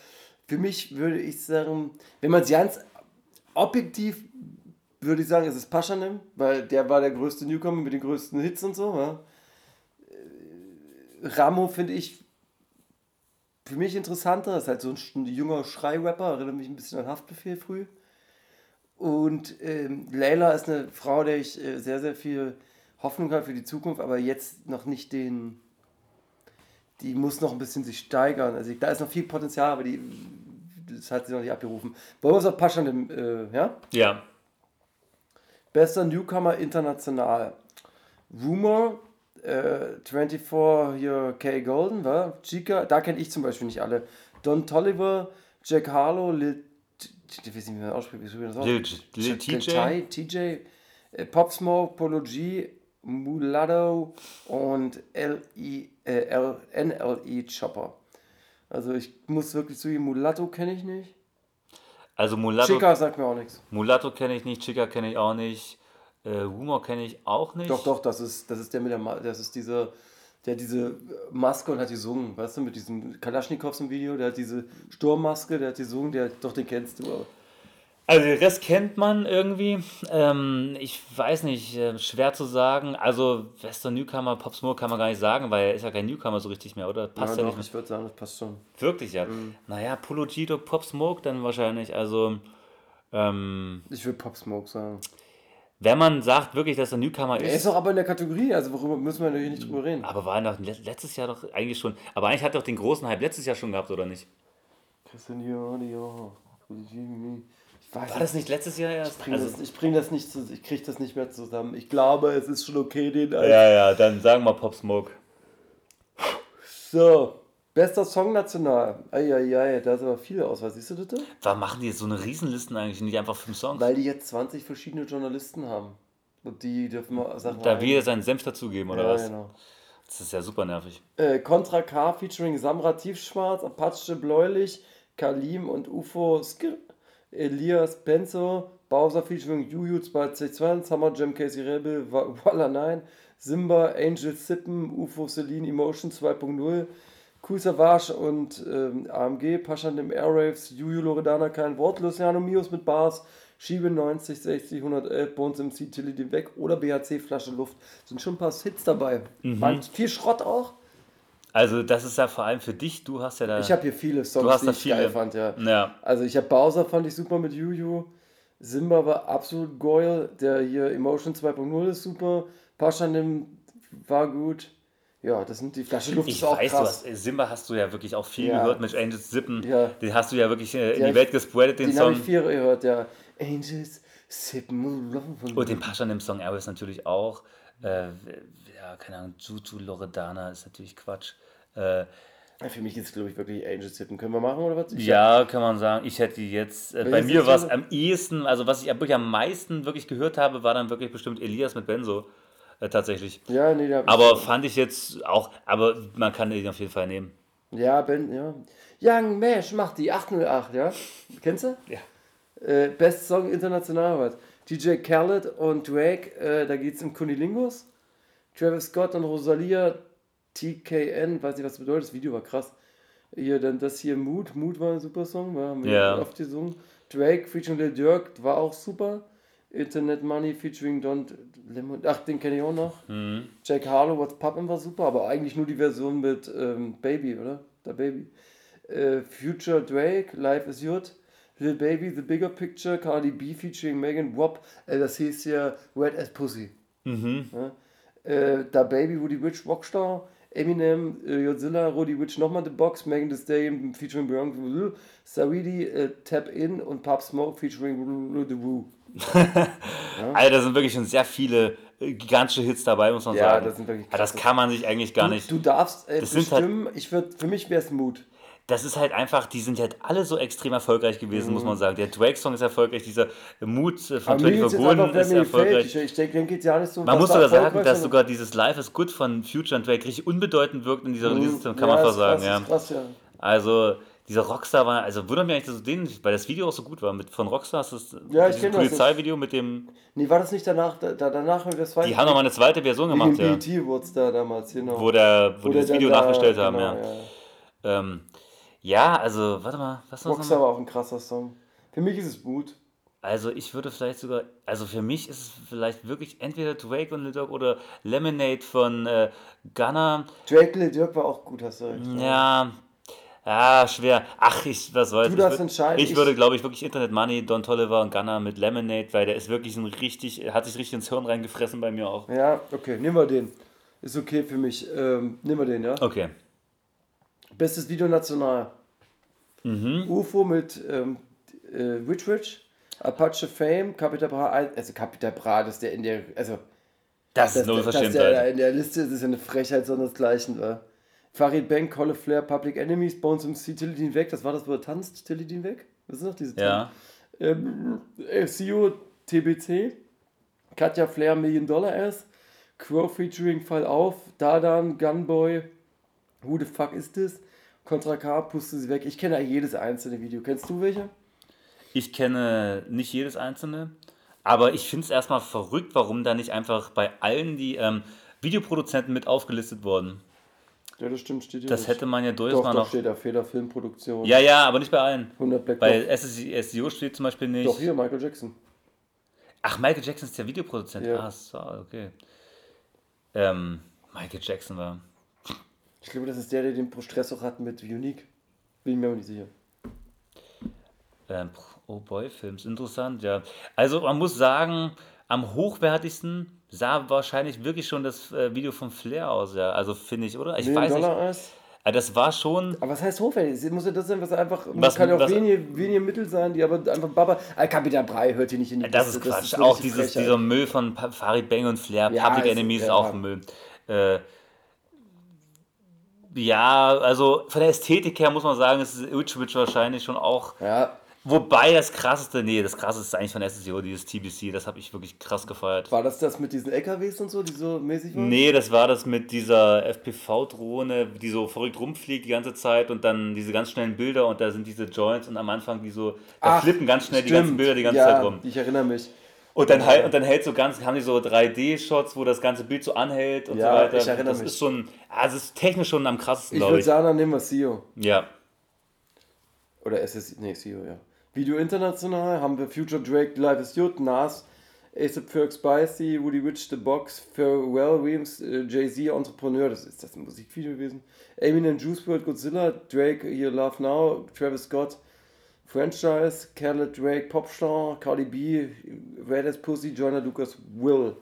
für mich würde ich sagen, wenn man es ganz objektiv würde ich sagen, es ist Paschanim, weil der war der größte Newcomer mit den größten Hits und so. Ja? Äh, Ramo finde ich für mich interessanter, ist halt so ein, junger Schrei-Rapper, erinnert mich ein bisschen an Haftbefehl früh. Und ähm, Leila ist eine Frau, der ich äh, sehr, sehr viel Hoffnung habe für die Zukunft, aber jetzt noch nicht den. Die muss noch ein bisschen sich steigern. Also da ist noch viel Potenzial, aber die, das hat sie noch nicht abgerufen. Wollen wir uns auf Paschan, äh, ja? Ja. Bester Newcomer international. Rumor, äh, 24 hier K. Golden, war? Chica, da kenne ich zum Beispiel nicht alle. Don Tolliver, Jack Harlow, Lil. Ich weiß nicht, wie man ausspricht, wie das? Lil- TJ? TJ, äh, Pop Smoke, Polo G, Mulatto und LI, äh, L, NLE Chopper. Also ich muss wirklich zugeben, Mulatto kenne ich nicht. Also Mulatto, Chica sagt mir auch nichts. Mulatto kenne ich nicht, Chica kenne ich auch nicht, äh, Humor kenne ich auch nicht. Doch, doch, das ist, das ist der mit der, Ma- das ist dieser, der hat diese Maske und hat gesungen, weißt du, mit diesem Kalaschnikows im Video, der hat diese Sturmmaske, der hat gesungen, der, doch, den kennst du aber. Also den Rest kennt man irgendwie. Ähm, ich weiß nicht, äh, schwer zu sagen. Also Western Newcomer, Pop Smoke kann man gar nicht sagen, weil er ist ja kein Newcomer so richtig mehr, oder? Passt ja, ja, nicht doch, mehr. ich würde sagen, das passt schon. Wirklich, ja. Naja, Polo Gito, Pop Smoke dann wahrscheinlich. Also, ähm, Ich würde Pop Smoke sagen. Wenn man sagt wirklich, dass er Newcomer Er ist, ist doch aber in der Kategorie, also worüber müssen wir natürlich nicht drüber reden. aber war er doch le- letztes Jahr doch eigentlich schon. Aber eigentlich hat er doch den großen Hype letztes Jahr schon gehabt, oder nicht? Christian weiß War das nicht letztes Jahr erst? Ich bring, Also, das, ich bring das nicht zu, ich krieg das nicht mehr zusammen. Ich glaube, es ist schon okay, den ja, ja, dann sagen wir Pop Smoke. So, bester Song national. Eieiei, da ist aber viel Auswahl. Siehst du das? Warum machen die jetzt so eine Riesenlisten eigentlich? Nicht einfach fünf Songs? Weil die jetzt 20 verschiedene Journalisten haben. Und die dürfen mal Sachen da rein- wir seinen Senf dazugeben, oder ja, was? Genau. Das ist ja super nervig. Äh, Contra K featuring Samra Tiefschwarz, Apache Bläulich, Kalim und UFO Skir, Elias Benzo, Bowser featuring Juju 2020, Summer Jam Casey Rebel, Wa- Walla 9, Simba, Angel Sippen, UFO Celine Emotion 2.0, Cool Savage und ähm, AMG, Paschan dem Airwaves, Juju Loredana kein Wort, Luciano Mios mit Bars, Schiebe 90, 60, 111, Bones MC, Tilly den weg oder BHC Flasche Luft. Sind schon ein paar Hits dabei. Waren viel Schrott auch. Also das ist ja vor allem für dich, du hast ja da... Ich habe hier viele Songs, Du hast die da ich viele. geil fand, ja. ja. Also ich habe Bowser fand ich super mit Juju. Simba war absolut geil. Der hier Emotion 2.0 ist super. Paschanim war gut. Ja, das sind die Flasche Luft Ich weiß, du krass. hast, Simba hast du ja wirklich auch viel Ja. gehört mit Angels Sippen. Ja. Den hast du ja wirklich äh, in Ja, die Welt gespreadet, den, Den habe Song. ich viel gehört, ja. Angels Sippen. Und den Pascha im Song Airways natürlich auch. Äh, ja, keine Ahnung, Juju Loredana ist natürlich Quatsch. Äh, Für mich ist es, glaube ich, wirklich Angels Sippen. Können wir machen oder was? Ich ja, kann man sagen. Ich hätte jetzt, äh, bei mir war es am ehesten, also was ich wirklich am meisten wirklich gehört habe, war dann wirklich bestimmt Elias mit Benzo. Äh, tatsächlich. Ja, nee, da ich Aber schon. fand ich jetzt auch, aber man kann den auf jeden Fall nehmen. Ja, Ben, ja. Young Mesh macht die 808, ja? Kennst du? Ja. Äh, Best Song international was. DJ Khaled und Drake, äh, da geht's um Kunilingus. Travis Scott und Rosalia, TKN, weiß nicht, was das bedeutet, das Video war krass. Hier, dann das hier Mood, Mood war ein super Song, war, haben wir Ja. oft gesungen. Drake featuring Lil Durk war auch super. Internet Money featuring Don Lemon, ach, den kenne ich auch noch. Jack Harlow, What's Poppin' war super, aber eigentlich nur die Version mit ähm, Baby, oder? Der Baby. Äh, Future Drake, Life is Good. Lil Baby, The Bigger Picture, Cardi B featuring Megan Wop, äh, das hieß ja Red as Pussy. Ja? Äh, da Baby, Woody Witch, Rockstar, Eminem, äh, Godzilla, Roddy Witch, nochmal The Box, Megan Thee Stallion featuring Beyonce, Saridi, äh, Tap In und Pop Smoke featuring The Woo. Alter, da sind wirklich schon sehr viele äh, gigantische Hits dabei, muss man Ja, sagen. das sind wirklich Aber das kann man sich eigentlich gar Du, nicht. du darfst äh, Das halt- bestimmen, ich würd, für mich wäre es Mut. Das ist halt einfach, die sind halt alle so extrem erfolgreich gewesen, muss man sagen. Der Drake-Song ist erfolgreich, dieser Mut äh, von Mhm. Aber mir 24 geht's jetzt Golden einfach, wer ist erfolgreich. Ich, ich denke, ja nicht so. Man muss sogar sagen, dass sogar dieses Life is Good von Future und Drake richtig unbedeutend wirkt in dieser Release, kann ja, man fast ist sagen. krass, Ja. ist krass, ja. Also, dieser Rockstar war, also wundert mich eigentlich, dass du den, weil das Video auch so gut war, mit, von Rockstar, hast du das, Ja, ich das. Polizeivideo mit dem, Nee, war das nicht danach? Da, da- danach haben wir das zweite. die haben nochmal eine zweite Version gemacht, ja. BET Awards da damals, genau. Wo, der, wo, die der das Video da- nachgestellt haben, genau, ja. Ähm, ja, also, warte mal, was war Rockstar war auch ein krasser Song. Für mich ist es Mut. Also ich würde vielleicht sogar, also für mich ist es vielleicht wirklich entweder Drake und Lil Durk oder Lemonade von äh, Gunna. Drake Lil Durk war auch gut, hast du recht. Ja, ja, schwer. Ach, ich, was soll's. Du ich darfst würd- entscheiden. Ich, Ich- würde, glaube ich, wirklich Internet Money, Don Tolliver und Gunna mit Lemonade, weil der ist wirklich ein richtig, er hat sich richtig ins Hirn reingefressen bei mir auch. Ja, okay, nehmen wir den. Ist okay für mich. Ähm, nehmen wir den, ja. Okay. Bestes Video national. Mhm. UFO mit ähm, äh, Rich Rich, Apache Fame, Capital Bra, also Capital Bra, dass der in der, also Das ist eine der- dass der Unverschämtheit. in der Liste ist, ist ja eine Frechheit sondersgleichen. War. Farid Bank, Colle Flair, Public Enemies, Bones MC, Tilidin weg, das war das, wo er tanzt, Tilidin weg? Was ist noch diese Ja. ähm, FCO TBC, Katja Flair Million Dollar Ass, Crow featuring Fall auf, Dadan, Gunboy, Who the fuck is this? Contra K, puste sie weg. Ich kenne ja jedes einzelne Video. Kennst du welche? Ich kenne nicht jedes einzelne, aber ich finde es erstmal verrückt, warum da nicht einfach bei allen die ähm, Videoproduzenten mit aufgelistet wurden. Ja, das stimmt, steht hier Das nicht. hätte man ja durchaus Doch, mal doch, noch. steht da Fehler Filmproduktion. Ja, ja, aber nicht bei allen. 100 Black Bei. SEO steht zum Beispiel nicht. doch, hier, Michael Jackson. Ach, Michael Jackson ist der Videoproduzent. Ja. Ah, so, okay. Ähm, Michael Jackson war. Ich glaube, das ist der, der den Stress auch hat mit Unique. Bin mir aber nicht sicher. Ähm, oh Boy, Films, interessant, ja. Also man muss sagen, am hochwertigsten sah wahrscheinlich wirklich schon das äh, Video von Flair aus, ja. Also finde ich, oder? Ich Million weiß nicht. Dollar Ass. Äh, Das war schon. Aber was heißt hochwertig? Es Muss ja das sein, was einfach. Was- kann ja auch was- wenige, wenige Mittel sein, die aber einfach Baba. Kapital Brei hört hier nicht in die Das ist Quatsch. wirklich auch die dieses, Frechheit. dieser Müll von Farid Bang und Flair, Ja, Public ist- Enemies ist ja. auch Müll. Äh, ja, also von der Ästhetik her muss man sagen, ist Rich wahrscheinlich schon auch. Ja, Wobei das krasseste, nee, das krasseste ist eigentlich von SSO, dieses TBC, das habe ich wirklich krass gefeiert. war das das mit diesen LKWs und so, die so mäßig waren? Nee, das war das mit dieser FPV-Drohne, die so verrückt rumfliegt die ganze Zeit und dann diese ganz schnellen Bilder und da sind diese Joints und am Anfang die so, da Ach, flippen ganz schnell die stimmt. ganzen Bilder die ganze ja, Zeit rum. Ich erinnere mich. Und dann, halt, und dann hält so ganz, haben die so 3D-Shots, wo das ganze Bild so anhält und Ja, so weiter. ich erinnere das mich. ist schon, es ist technisch schon am krassesten, Ich würde sagen, dann nehmen wir CEO. Ja. Oder SSI, nee, CEO, ja. Video international haben wir Future Drake, Life is Good, Nas, ASAP Ferg Spicy, Woody Rich, The Box, Pharrell Williams, äh, Jay-Z, Entrepreneur, das ist das ein Musikvideo gewesen. Eminem, Juice WRLD, Godzilla, Drake, Here Love Now, Travis Scott, Franchise, Khaled Drake, Popstar, Cardi B, Red as Pussy, Joyner Lucas, Will.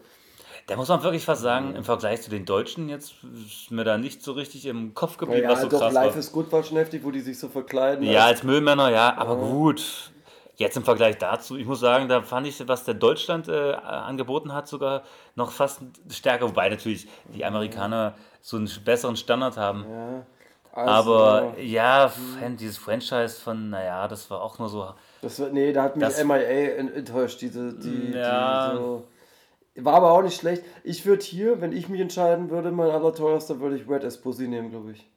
Da muss man wirklich fast sagen, im Vergleich zu den Deutschen jetzt ist mir da nicht so richtig im Kopf geblieben, Ja, was so doch, krass Life war. is Good war schon heftig, wo die sich so verkleiden. Ja, als Müllmänner, ja, aber gut. Jetzt im Vergleich dazu, ich muss sagen, da fand ich, was der Deutschland äh, angeboten hat, sogar noch fast stärker. Wobei natürlich die Amerikaner so einen besseren Standard haben. Also, Aber ja, Fan, dieses Franchise von, naja, das war auch nur so. Das nee, da hat mich Das- MIA en- enttäuscht, diese, die, Ja. die so. War aber auch nicht schlecht. Ich würde hier, wenn ich mich entscheiden würde, mein allerteuerster, würde ich Red as Pussy nehmen, glaube ich.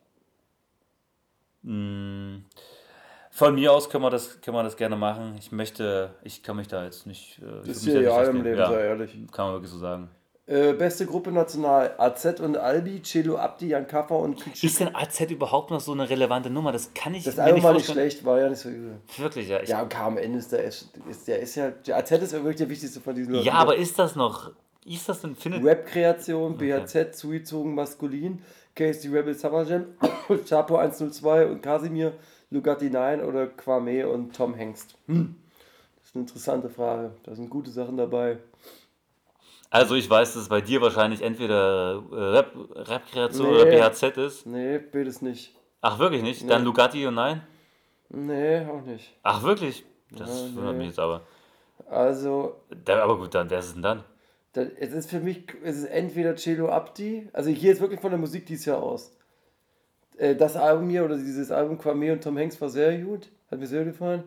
Von mir aus können wir das, können wir das gerne machen. Ich möchte, ich kann mich da jetzt nicht. Äh, ist hier ja im. Leben, ja, sei ehrlich. Kann man wirklich so sagen. Äh, beste Gruppe national: AZ und Albi, Celo Abdi, Jan Kaffer und Pichi. Ist denn AZ überhaupt noch so eine relevante Nummer? Das kann ich Das Album war nicht schlecht, war ja nicht so übel. Wirklich, ja. Ich, Ja, und KMN ist der, ist, der ist ja, der AZ ist ja wirklich der wichtigste von diesen Leuten. ja, aber ist das noch. Ist das denn, findet. Rap-Kreation, BHZ, zugezogen maskulin, Casey Rebel Summer Jam, Chapo 102 und Casimir, Lugatti 9 oder Kwame und Tom Hengst. Hm. Das ist eine interessante Frage. Da sind gute Sachen dabei. Also ich weiß, dass es bei dir wahrscheinlich entweder äh, Rap- Rap-Kreation Nee. oder BHZ ist. Nee, beides nicht. Ach, wirklich nicht? Dann Lugatti und nein? Nee, auch nicht. Ach, wirklich? Das Ja, wundert nee. mich jetzt aber. Also, Da, aber gut, dann, wer ist es denn dann? das, es ist für mich, es ist entweder Cello Abdi, also hier ist wirklich von der Musik dieses Jahr aus. Äh, Das Album hier oder dieses Album Kwame und Tom Hanks war sehr gut, hat mir sehr gefallen.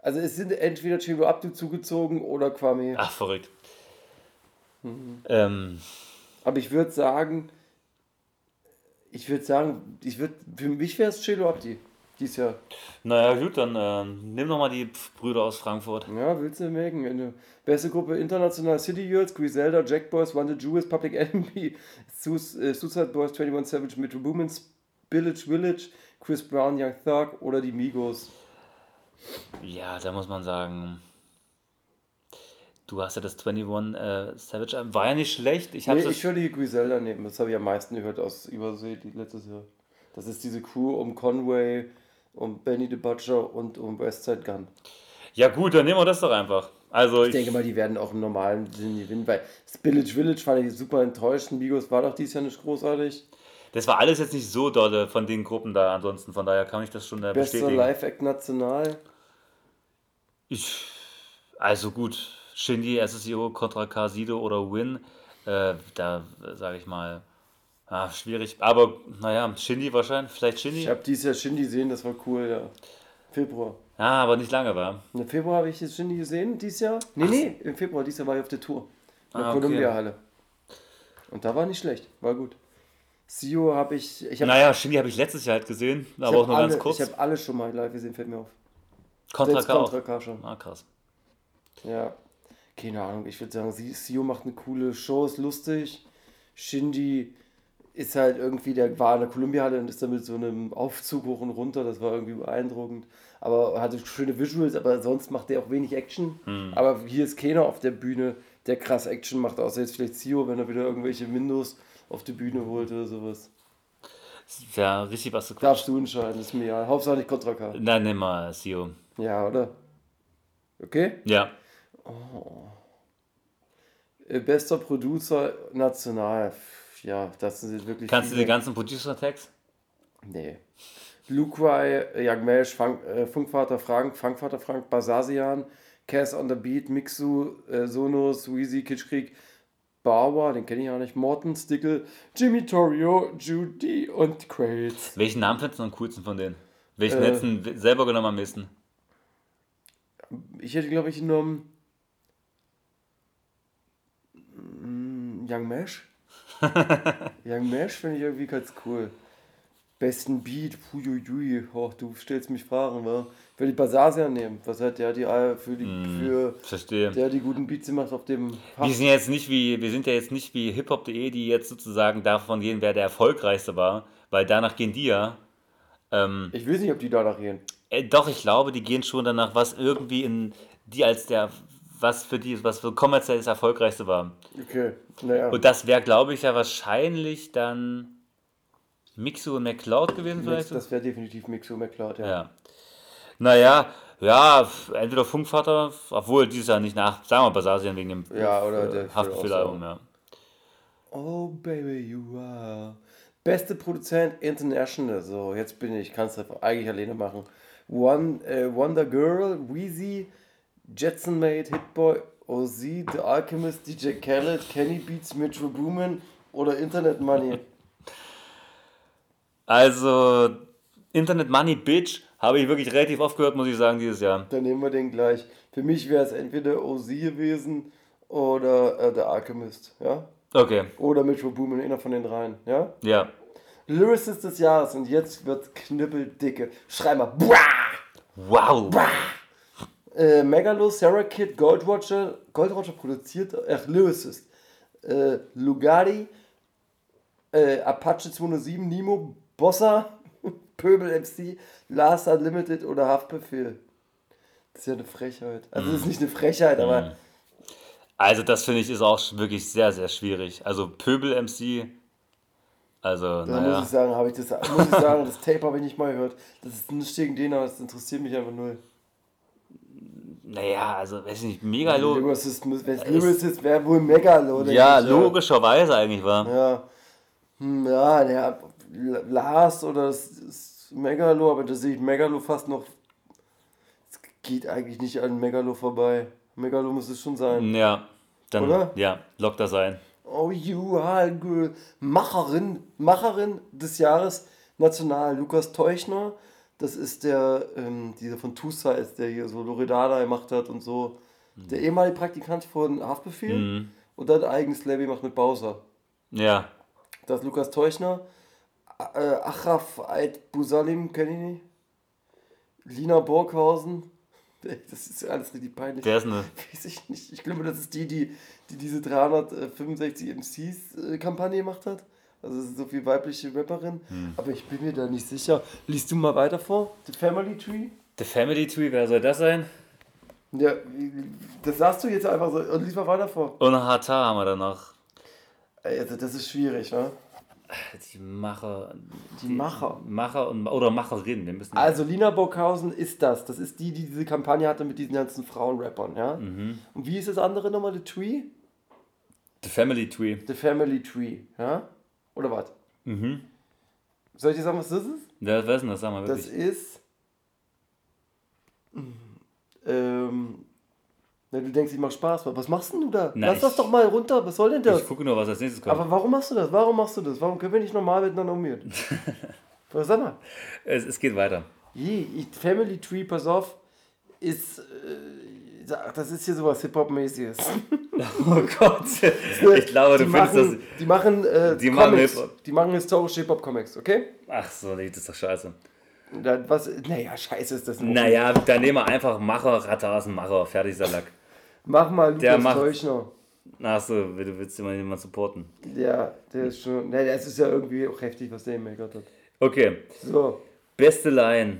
Also es sind entweder Cello Abdi zugezogen oder Kwame. Ach, verrückt. Mhm. Ähm, Aber ich würde sagen, ich würde sagen, ich würde, für mich wäre es Cello Abdi dieses Jahr. naja, gut, dann ähm, nimm doch mal die Brüder aus Frankfurt. Ja, willst du merken. Eine beste Gruppe international City Girls, Griselda, Jack Boys, One the Jewels, Public Enemy, Sus äh, Suicide Boys, 21 Savage, Metro Boomins, Village Village, Chris Brown, Young Thug oder die Migos. Ja, da muss man sagen, du hast ja das 21 äh, Savage, Album. war ja nicht schlecht. Ich habe Nee, ich würde die Griselda nehmen. Das habe ich am meisten gehört aus Übersee letztes Jahr. Das ist diese Crew um Conway, um Benny the Butcher und um Westside Gun. ja gut, dann nehmen wir das doch einfach. Also ich, Ich denke mal, die werden auch im normalen Sinn gewinnen, weil das Village Village fand ich super enttäuscht. Migos war doch dieses Jahr nicht großartig. das war alles jetzt nicht so dolle von den Gruppen da ansonsten, von daher kann ich das schon äh, Bester bestätigen. Live-Act national. Ich, also gut, Shindy, SSIO, Contra K, Sido oder Win, äh, da sage ich mal, ah, schwierig. Aber naja, Shindy wahrscheinlich, vielleicht Ich Shindy. habe dieses Jahr Shindy gesehen, das war cool, ja. Februar. Ja, aber nicht lange war. Im Februar habe ich jetzt Shindy gesehen, dieses Jahr. Nee, nee, im Februar, dieses Jahr war ich auf der Tour. In der Ah, okay. Columbia-Halle. Und da war nicht schlecht, war gut. Sio habe ich. Ich habe Naja, Shindy habe ich letztes Jahr halt gesehen, ich aber hab auch nur alle, ganz kurz. Ich habe alle schon mal live gesehen, fällt mir auf. Contra K auch. Contra K schon. Ah, krass. Ja, keine Ahnung. Ich würde sagen, Sio macht eine coole Show, ist lustig. Shindy ist halt irgendwie, der war in der Columbia-Halle und ist dann mit so einem Aufzug hoch und runter. Das war irgendwie beeindruckend. Aber hatte schöne Visuals, aber sonst macht der auch wenig Action. Aber hier ist keiner auf der Bühne, der krass Action macht, außer jetzt vielleicht Sio, wenn er wieder irgendwelche Windows auf die Bühne holt oder sowas. Ja, richtig was zu Darfst du entscheiden, ist mir ja. Hauptsache nicht Contra K. Nein, nimm mal Sio. Ja, oder? Okay? Ja. Äh, Bester Producer national. Ja, das sind wirklich. Kannst du viele. die ganzen Producer-Tags? Nee. Luquai, Young Mesh, Funk, äh, Funkvater Frank, Funkvater Frank, Basasian, Cass on the Beat, Mixu, äh, Sonos, Weezy, Kitschkrieg, Bauer, den kenne ich auch nicht, Morton, Stickle, Jimmy Torrio, Judy und Quails. Welchen Namen findest du am coolsten von denen? Welchen Äh. du selber genommen am besten? Ich hätte, glaube ich, genommen. Young Mesh? Young Mesh finde ich irgendwie ganz cool. Besten Beat, huiuiui, oh, du stellst mich Fragen, wa? Ich würde die Basasian nehmen. Was hat der die äh, für die für Verstehe. der die guten Beats gemacht auf dem Wir sind ja jetzt nicht wie, wir sind ja jetzt nicht wie hiphop.de, die jetzt sozusagen davon gehen, wer der erfolgreichste war, weil danach gehen die ja. Ähm, Ich weiß nicht, ob die danach gehen. äh, doch, ich glaube, die gehen schon danach, was irgendwie in die als der, was für die, was für kommerziell das erfolgreichste war. Okay, naja. Und das wäre, glaube ich, ja wahrscheinlich dann Mixu und McCloud gewesen vielleicht. das wäre definitiv Mixo McCloud, ja. Ja. Naja, ja, entweder Funkvater, obwohl dieses Jahr nicht nach, sagen wir Basasien wegen dem Ja, oder äh, Haftbefehl-Album, ja. Oh, baby, you are. Beste Produzent International. So, jetzt bin ich, kannst du eigentlich alleine machen. One, äh, Wonder Girl, Wheezy, Jetson Made, Hitboy, OZ, The Alchemist, DJ Khaled, Kenny Beats, Metro Boomin oder Internet Money. Also, Internet Money Bitch habe ich wirklich relativ oft gehört, muss ich sagen, dieses Jahr. Dann nehmen wir den gleich. Für mich wäre es entweder OZ gewesen oder äh, The Alchemist, ja? Okay, Oder Metro Boomin, einer von den dreien, ja? ja. Lyricist des Jahres und jetzt wird knüppeldicke. Schrei mal. Buah! Wow. Äh, Megalo, Sarah Kid, Goldwatcher, Goldwatcher produziert, ach, Lyricist. Äh, Lugari, äh, Apache 207, Nemo, Bossa, Pöbel MC, Last Unlimited oder Haftbefehl. Das ist ja eine Frechheit. Also, das ist nicht eine Frechheit, aber Also, das finde ich ist auch wirklich sehr, sehr schwierig. Also, Pöbel MC, also, da muss naja. ich sagen, habe ich das, muss ich sagen, das Tape habe ich nicht mal gehört. Das ist nicht gegen den, aber das interessiert mich einfach null. Naja, also, weiß ich nicht, Megalo. Wenn es Lyricist wäre, wohl Megalo. Ja, ich, logischerweise eigentlich war. Ja, hm, ja, der Lars oder das ist Megalo, aber da sehe ich Megalo fast noch. Es geht eigentlich nicht an Megalo vorbei. Megalo muss es schon sein. Ja, dann, Oder? ja, lockt das ein. Oh, you are girl. Macherin, Macherin des Jahres national, Lukas Teuchner. Das ist der, ähm, dieser von Two Sides, der hier so Loredana gemacht hat und so. Der ehemalige Praktikant von Haftbefehl und dann eigenes Label macht mit Bowser. Ja, Das ist Lukas Teuchner. Äh, Achraf Ait Busalim, kenne ich nicht. Lina Borghausen. Das ist alles richtig peinlich. der ist eine. Weiß ich nicht. Ich glaube, das ist die, die, die diese 365 MCs-Kampagne gemacht hat. Also das ist so viel weibliche Rapperin. Aber ich bin mir da nicht sicher. Liest du mal weiter vor? The Family Tree? The Family Tree, wer soll das sein? Ja, das sagst du jetzt einfach so. Und lies mal weiter vor. Und Hata haben wir dann noch. Also das ist schwierig, ne? Die Macher. Die Macher. Macher und, oder Macherin. Wir müssen, Also Lina Burghausen ist das. Das ist die, die diese Kampagne hatte mit diesen ganzen Frauenrappern, ja? Und wie ist das andere nochmal? The Tree? The Family Tree. The Family Tree, ja? Oder was? Soll ich dir sagen, was das ist? Ja, wer ist denn das? Sag mal Das wirklich. ist. Ähm. Na, du denkst, ich mach Spaß. Was machst denn du da? Na, Lass das ich- doch mal runter. Was soll denn das? Ich gucke nur, was als nächstes kommt. Aber warum machst du das? Warum machst du das? Warum können wir nicht normal miteinander umgehen? Was sag mal. es, es geht weiter. Je, Family Tree, pass auf, ist. Äh, das ist hier sowas Hip-Hop-mäßiges. Oh Gott. Ich glaube, du die findest machen, das. Die machen, äh, Die machen die machen historische Hip-Hop-Comics, okay? Ach so, nee, das ist doch scheiße. Da, was, naja, scheiße ist das nicht. Naja, dann nehmen wir einfach Macher, Ratasen, Macher, fertig Lack. Mach mal Lukas Der macht- Teuchner. Ach so, du willst immer jemanden supporten. Ja, der ist schon. Ne, das ist ja irgendwie auch heftig, was der gemacht hat. Okay, So, beste Line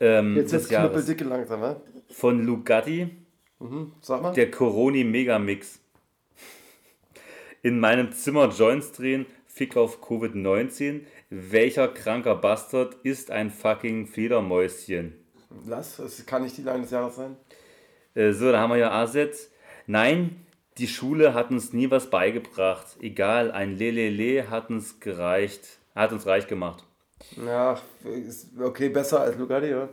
ähm, jetzt ist Jahres knüppeldicke langsam, wa? von Lugatti, Sag mal. der Coroni Megamix. In meinem Zimmer Joints drehen, Fick auf Covid-19. Welcher kranker Bastard ist ein fucking Fledermäuschen? Lass, das kann nicht die Line des Jahres sein. Äh, so, da haben wir ja A-Set. Nein, die Schule hat uns nie was beigebracht. Egal, ein Lelele hat uns gereicht, hat uns reich gemacht. Ja, okay, besser als Lugatti, ja.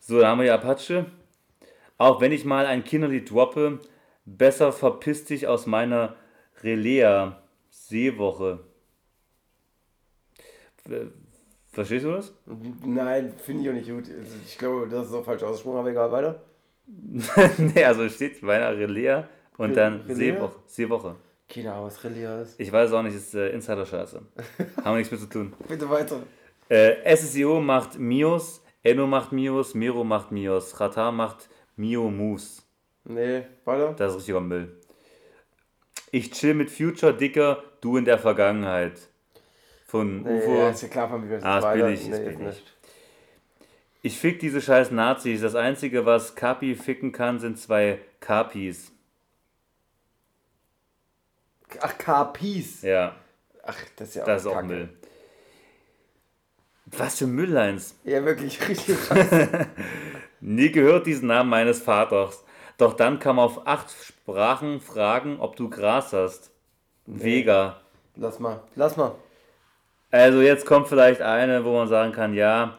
So, da haben wir ja Apache. Auch wenn ich mal ein Kinderlied droppe, besser verpiss dich aus meiner Relea Seewoche. Äh, Verstehst du das? Nein, finde ich auch nicht gut. Also Ich glaube, das ist auch falsch ausgesprochen, aber egal, weiter. nee, also steht bei einer Relea und Re- dann Relea? Seewoche. Seewoche. Keine Ahnung, was Relia ist. Ich weiß auch nicht, ist äh, Insider-Scheiße. Haben wir nichts mit zu tun. Bitte weiter. Äh, SSIO macht Mios, Enno macht Mios, Miro macht Mios, Rata macht Mio Moose. Nee, weiter. Das ist richtiger Müll. Ich chill mit Future Dicker, du in der Vergangenheit. Von Nee, UFO. ja, ist ja klar, von mir Ah, ist weiter. billig, ist nee, billig. nicht. Ich fick diese scheiß Nazis. Das Einzige, was Kapi ficken kann, sind zwei Kapis. Ach, KPs. Ja, Ach, das ist ja das ist auch. Müll. Was für Mülllines. Ja, wirklich richtig. Nie gehört diesen Namen meines Vaters. Doch dann kam auf acht Sprachen fragen, ob du Gras hast. Vega. lass mal, lass mal. Also jetzt kommt vielleicht eine, wo man sagen kann, ja,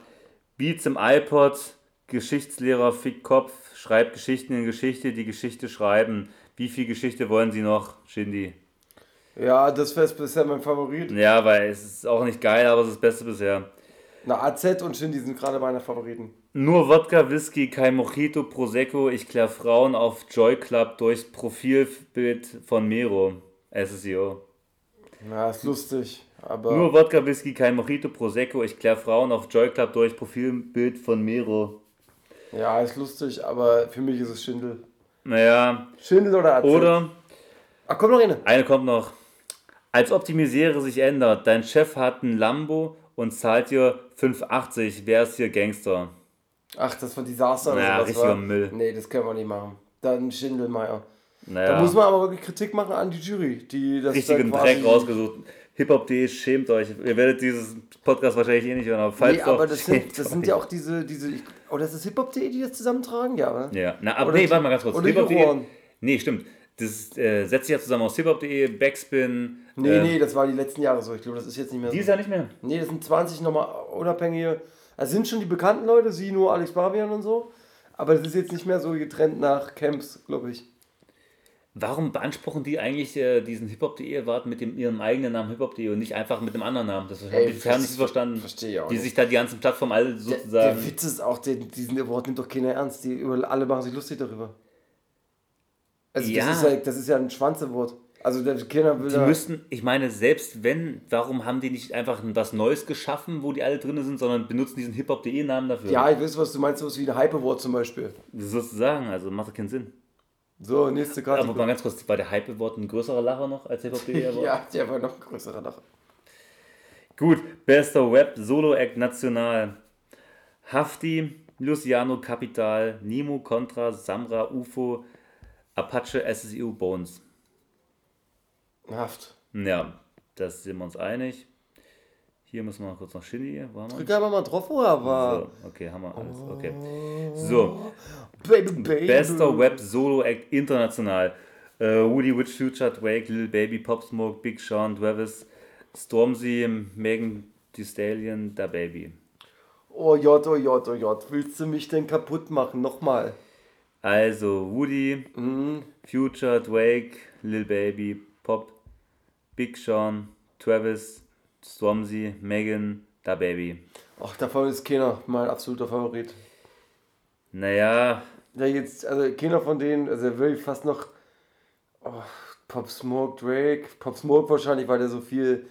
Beats im iPod, Geschichtslehrer Fick Kopf, schreibt Geschichten in Geschichte, die Geschichte schreiben. Wie viel Geschichte wollen Sie noch, Shindy? Ja, das wäre bisher mein Favorit. Ja, weil es ist auch nicht geil, aber es ist das Beste bisher. Na, AZ und Shindy sind gerade meine Favoriten. Nur Wodka, Whisky, kein Mojito, Prosecco, ich klär Frauen auf Joy Club durchs Profilbild von Mero. SSEO. Ja, ist lustig. Aber Nur Wodka, Whisky, kein Mojito, Prosecco, ich klär Frauen auf Joy Club durch Profilbild von Mero. ja, ist lustig, aber für mich ist es Schindel. Naja, Schindel oder AZ? oder Ach, komm noch eine. eine kommt noch. Als ob die Misere sich ändert, dein Chef hat ein Lambo und zahlt dir 5,80, wer ist hier Gangster? Ach, das war Desaster oder Ja, sowas. richtiger war. Müll. Nee, das können wir nicht machen. Dann Schindelmeier. Naja, Da muss man aber wirklich Kritik machen an die Jury, die das richtigen Dreck rausgesucht. Hip-Hop.de, schämt euch. Ihr werdet dieses Podcast wahrscheinlich eh nicht hören, aber falls Nee, aber doch, das sind, das sind ja auch diese, diese, oh, das ist Hip-Hop.de, die das zusammentragen, ja, oder? Ja, na, aber nee, warte mal ganz kurz. oder Hip-Hop.de. Nee, stimmt. Das äh, setzt sich ja zusammen aus Hip-Hop.de, Backspin. Nee, äh, nee, das war die letzten Jahre so. Ich glaube, das ist jetzt nicht mehr so. Dieses Jahr nicht mehr. Nee, das sind 20 nochmal unabhängige. Also sind schon die bekannten Leute, sie nur Alex Barbian und so. Aber das ist jetzt nicht mehr so getrennt nach Camps, glaube ich. Warum beanspruchen die eigentlich äh, diesen Hip-Hop.de Award mit dem, ihrem eigenen Namen Hip-Hop.de und nicht einfach mit einem anderen Namen? Das habe ich bisher nicht verstanden. verstehe ich auch Die nicht. sich da die ganzen Plattformen alle Der, sozusagen. der Witz ist auch, den, diesen Award nimmt doch keiner ernst. Die über, alle machen sich lustig darüber. Also Ja. das, ist ja, das ist ja ein Schwanz-Award. Also der keiner will Die müssten, ich meine, selbst wenn, warum haben die nicht einfach was Neues geschaffen, wo die alle drin sind, sondern benutzen diesen Hip-Hop.de Namen dafür? Ja, ich weiß, was du meinst, sowas wie ein Hype-Award zum Beispiel. Sozusagen, also macht keinen Sinn. So, nächste Karte. Aber mal ganz kurz, war der Hype Award ein größerer Lacher noch als Hip-Hop.de ja, der war noch ein größerer Lacher. Gut, bester Web Solo Act National. Hafti, Luciano Capital, Nimo Contra, Samra UFO, Apache SSU Bones. Haft. Ja, das sind wir uns einig. Hier müssen wir mal kurz noch Shindy. Drück einfach mal drauf, wo er war. So, okay, haben wir alles. Okay. So, Baby, baby. bester Web Solo Act international. Äh, Woody Witch Future, Drake, Lil Baby, Pop Smoke, Big Sean, Travis, Stormzy, Megan Thee Stallion, Da Baby. Oh J, oh J, oh J. Willst du mich denn kaputt machen? Nochmal. Also Woody, Mhm. Future, Drake, Lil Baby, Pop, Big Sean, Travis, Stormzy, Megan, Da Baby. Ach, davon ist keiner mein absoluter Favorit. Naja, Ja, jetzt, also keiner von denen, also er will fast noch oh, Pop Smoke, Drake. Pop Smoke wahrscheinlich, weil der so viel.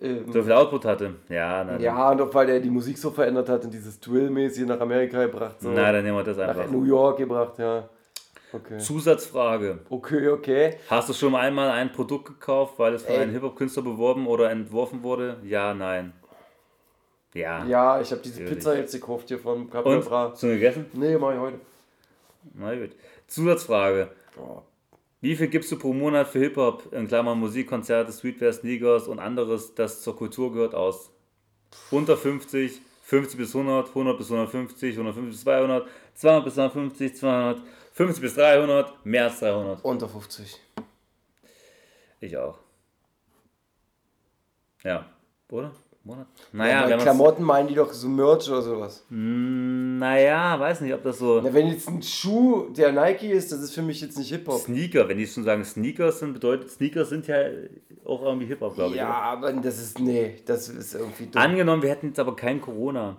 Ähm, so viel Output hatte. Ja, na, ja, und auch weil der die Musik so verändert hat und dieses Drill-mäßig nach Amerika gebracht. So. na, dann nehmen wir das nach einfach. New York gebracht, ja. Okay. Zusatzfrage. Okay, okay. Hast du schon einmal ein Produkt gekauft, weil es von Ey. einem Hip-Hop-Künstler beworben oder entworfen wurde? Ja, nein. Ja. Ja, ich habe diese Natürlich. Pizza jetzt gekauft hier von Capra. Und? Schon gegessen? Nee, mach ich heute. Na gut. Zusatzfrage. Oh. Wie viel gibst du pro Monat für Hip-Hop, in Klammern Musik, Konzerte, Streetwear, Sneakers und anderes, das zur Kultur gehört, aus? Unter 50, 50 bis 100, 100 bis 150, 150 bis 200, 200 bis 250, 200, 50 bis 300, mehr als 300. Unter 50. Ich auch. Ja. Oder? Monat? Ja, Naja, wenn man's- Klamotten meinen die doch so Merch oder sowas. Naja, weiß nicht, ob das so. Na, wenn jetzt ein Schuh, der Nike ist, das ist für mich jetzt nicht Hip-Hop. Sneaker, wenn die schon sagen Sneakers sind, bedeutet Sneakers sind ja auch irgendwie Hip-Hop, glaube ich. Ja, aber das ist, nee, das ist irgendwie dumm. Angenommen, wir hätten jetzt aber kein Corona,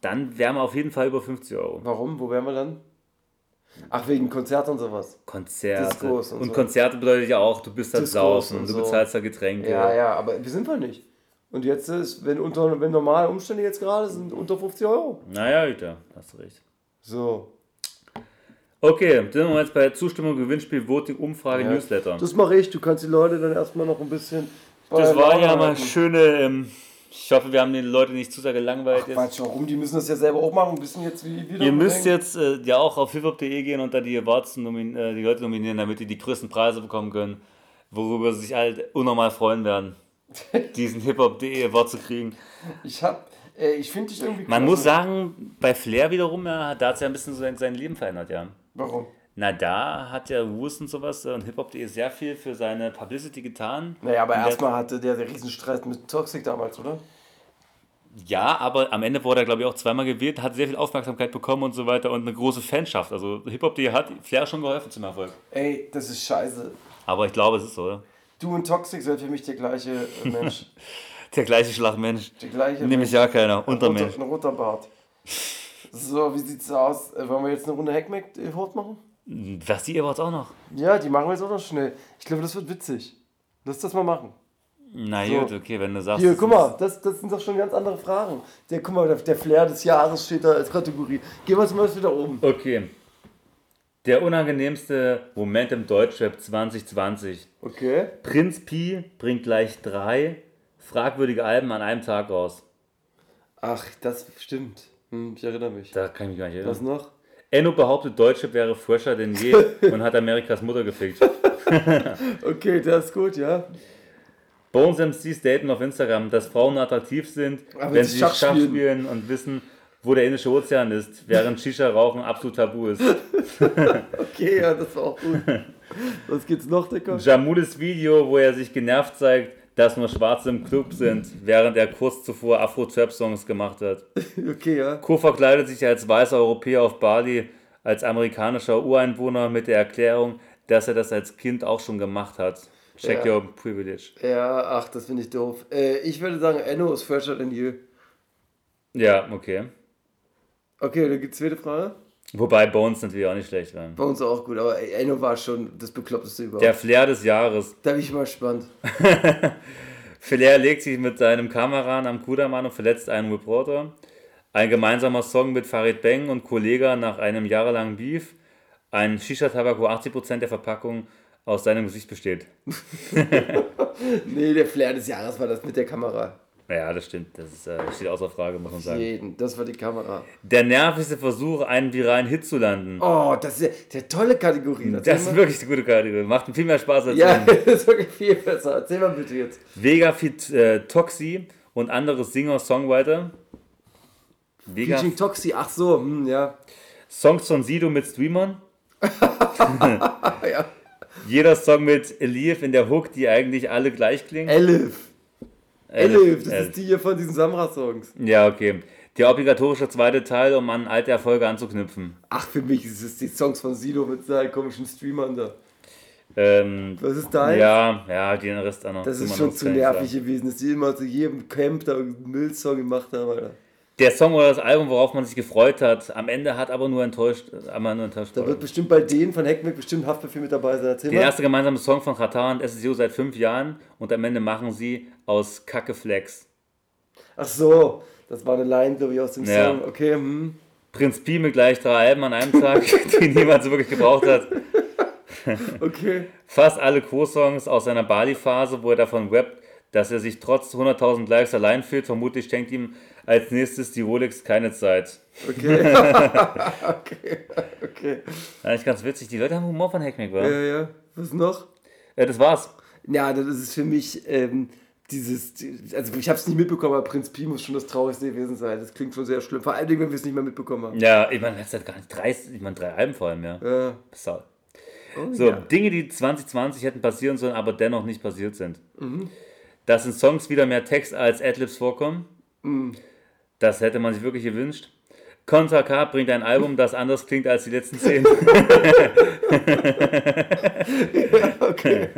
dann wären wir auf jeden Fall über 50 Euro. Warum? Wo wären wir dann? Ach, wegen Konzert und sowas. Konzerte. Discos und und so. Konzerte bedeutet ja auch, du bist da Discos draußen, und du so. bezahlst da Getränke. Ja, ja, aber wir sind wir nicht. Und jetzt ist, wenn, unter, wenn normale Umstände jetzt gerade sind, unter 50 Euro. Naja, Güter, hast du recht. So. Okay, dann sind wir jetzt bei Zustimmung, Gewinnspiel, Voting, Umfrage, Ja. Newsletter. Das mache ich. Du kannst die Leute dann erstmal noch ein bisschen. Das war ja mal schöne ähm, Ich hoffe, wir haben die Leute nicht zu sehr gelangweilt. jetzt. Quatsch, warum? Die müssen das ja selber auch machen. Wissen jetzt, wie wieder. Ihr müsst jetzt äh, ja auch auf hiphop.de gehen und da die Awards äh, die Leute nominieren, damit die die größten Preise bekommen können, worüber sie sich halt unnormal freuen werden, diesen hiphop.de Award zu kriegen. Ich hab. Äh, ich finde dich irgendwie. Man krass. muss sagen, bei Flair wiederum, ja, da hat es ja ein bisschen so sein, sein Leben verändert, ja. Warum? Na, da hat ja Wurst und sowas äh, und hiphop.de sehr viel für seine Publicity getan. Naja, aber erstmal hatte der den Riesenstreit mit Toxic damals, oder? Ja, aber am Ende wurde er, glaube ich, auch zweimal gewählt, hat sehr viel Aufmerksamkeit bekommen und so weiter und eine große Fanschaft. Also Hip-Hop.de hat Flair schon geholfen zum Erfolg. Ey, das ist scheiße. Aber ich glaube, es ist so, oder? Du und Toxic sind für mich der gleiche äh, Mensch. Der gleiche Schlagmensch. Der gleiche Nämlich ja keiner. Untermensch. Ein roter Bart. So, wie sieht's aus? Äh, Wollen wir jetzt eine Runde Hackmack-Hot machen? Was die Awards auch noch? Ja, die machen wir jetzt auch noch schnell. Ich glaube, das wird witzig. Lass das mal machen. Na So. gut, okay, wenn du sagst. Hier, es guck mal, das, das sind doch schon ganz andere Fragen. Der, guck mal, der, der Flair des Jahres steht da als Kategorie. Gehen wir jetzt mal wieder oben. Okay. Der unangenehmste Moment im Deutschrap 2020. Okay. Prinz Pi bringt gleich drei fragwürdige Alben an einem Tag raus. Ach, das stimmt. Hm, ich erinnere mich. Da kann ich mich gar nicht erinnern. Was noch? Enno behauptet, Deutschrap wäre fresher denn je und hat Amerikas Mutter gefickt. Okay, das ist gut, ja. Bones MCs daten auf Instagram, dass Frauen attraktiv sind, Aber wenn sie Schach Schach, spielen. spielen und wissen, wo der Indische Ozean ist, während Shisha-Rauchen absolut tabu ist. Okay, ja, das war auch gut. Was geht's noch, Dicker? Jamulis Video, wo er sich genervt zeigt, dass nur Schwarze im Club sind, während er kurz zuvor Afro-Trap-Songs gemacht hat. Okay, ja. Co verkleidet sich als weißer Europäer auf Bali als amerikanischer Ureinwohner mit der Erklärung, dass er das als Kind auch schon gemacht hat. Check Ja. your privilege. Ja, ach, das finde ich doof. Äh, ich würde sagen, Enno ist fresher denn je. Ja, okay. Okay, dann gibt's zweite Frage. Wobei Bones natürlich auch nicht schlecht war. Uns auch gut, aber ey, Enno war schon das Bekloppteste überhaupt. Der Flair des Jahres. Da bin ich mal gespannt. Flair legt sich mit seinem Kameramann am Kudermann und verletzt einen Reporter. Ein gemeinsamer Song mit Farid Beng und Kollega nach einem jahrelangen Beef. Ein Shisha-Tabak, wo 80% der Verpackung aus seinem Gesicht besteht. Nee, der Flair des Jahres war das mit der Kamera. Ja, das stimmt. Das ist, äh, steht außer Frage, muss man sagen. Jeden, das war die Kamera. Der nervigste Versuch, einen viralen Hit zu landen. Oh, das ist der tolle Kategorie. das Erzähl ist wirklich eine gute Kategorie. Macht viel mehr Spaß als Ja, ja. das ist wirklich viel besser. Erzähl mal bitte jetzt. Vega Fit äh, Toxi und andere Singer-Songwriter. Vega Featuring Toxi, ach so, hm, ja. Songs von Sido mit Streamern. ja. Jeder Song mit Elif in der Hook, die eigentlich alle gleich klingen. Elif. Elif, das Elif. ist die hier von diesen Samra-Songs. Ja, okay. Der obligatorische zweite Teil, um an alte Erfolge anzuknüpfen. Ach, für mich ist es die Songs von Sido mit seinen komischen Streamern da. Ähm, Was ist dein? ja, ja, den Rest auch noch. Das ist schon zu nervig gewesen, dass die immer zu jedem Camp da einen Müllsong gemacht haben, Alter. Der Song oder das Album, worauf man sich gefreut hat, am Ende hat aber nur enttäuscht, aber nur enttäuscht. Da wird bestimmt bei denen von Hackmack bestimmt Haftbefehl mit dabei sein. Der erste gemeinsame Song von Qatar und SSU seit fünf Jahren und am Ende machen sie aus Kacke Flex. Ach so, das war eine Line, glaube ich, aus dem Ja. Song. Okay, hm. Prinz Pi mit gleich drei Alben an einem Tag, die niemand so wirklich gebraucht hat. Okay. Fast alle Co-Songs aus seiner Bali-Phase, wo er davon rappt, dass er sich trotz 100.000 Likes allein fühlt. Vermutlich schenkt ihm als nächstes die Rolex keine Zeit. Okay. okay. Okay. Eigentlich ganz witzig. Die Leute haben Humor von Hackmack, wa? Ja, ja. Was noch? Äh, das war's. Ja, das ist für mich ähm, dieses, also ich habe es nicht mitbekommen, aber Prinz Pi muss schon das Traurigste gewesen sein. Das klingt schon sehr schlimm. Vor allem, wenn wir es nicht mehr mitbekommen haben. Ja, ich meine, letzte Zeit gar nicht. Drei, ich meine, drei Alben vor allem, ja. Ja. Sau. Oh, So, ja. Dinge, die 2020 hätten passieren sollen, aber dennoch nicht passiert sind. Mhm. Dass in Songs wieder mehr Text als Adlibs vorkommen. Mhm. Das hätte man sich wirklich gewünscht. Contra K bringt ein Album, das anders klingt als die letzten zehn. Okay.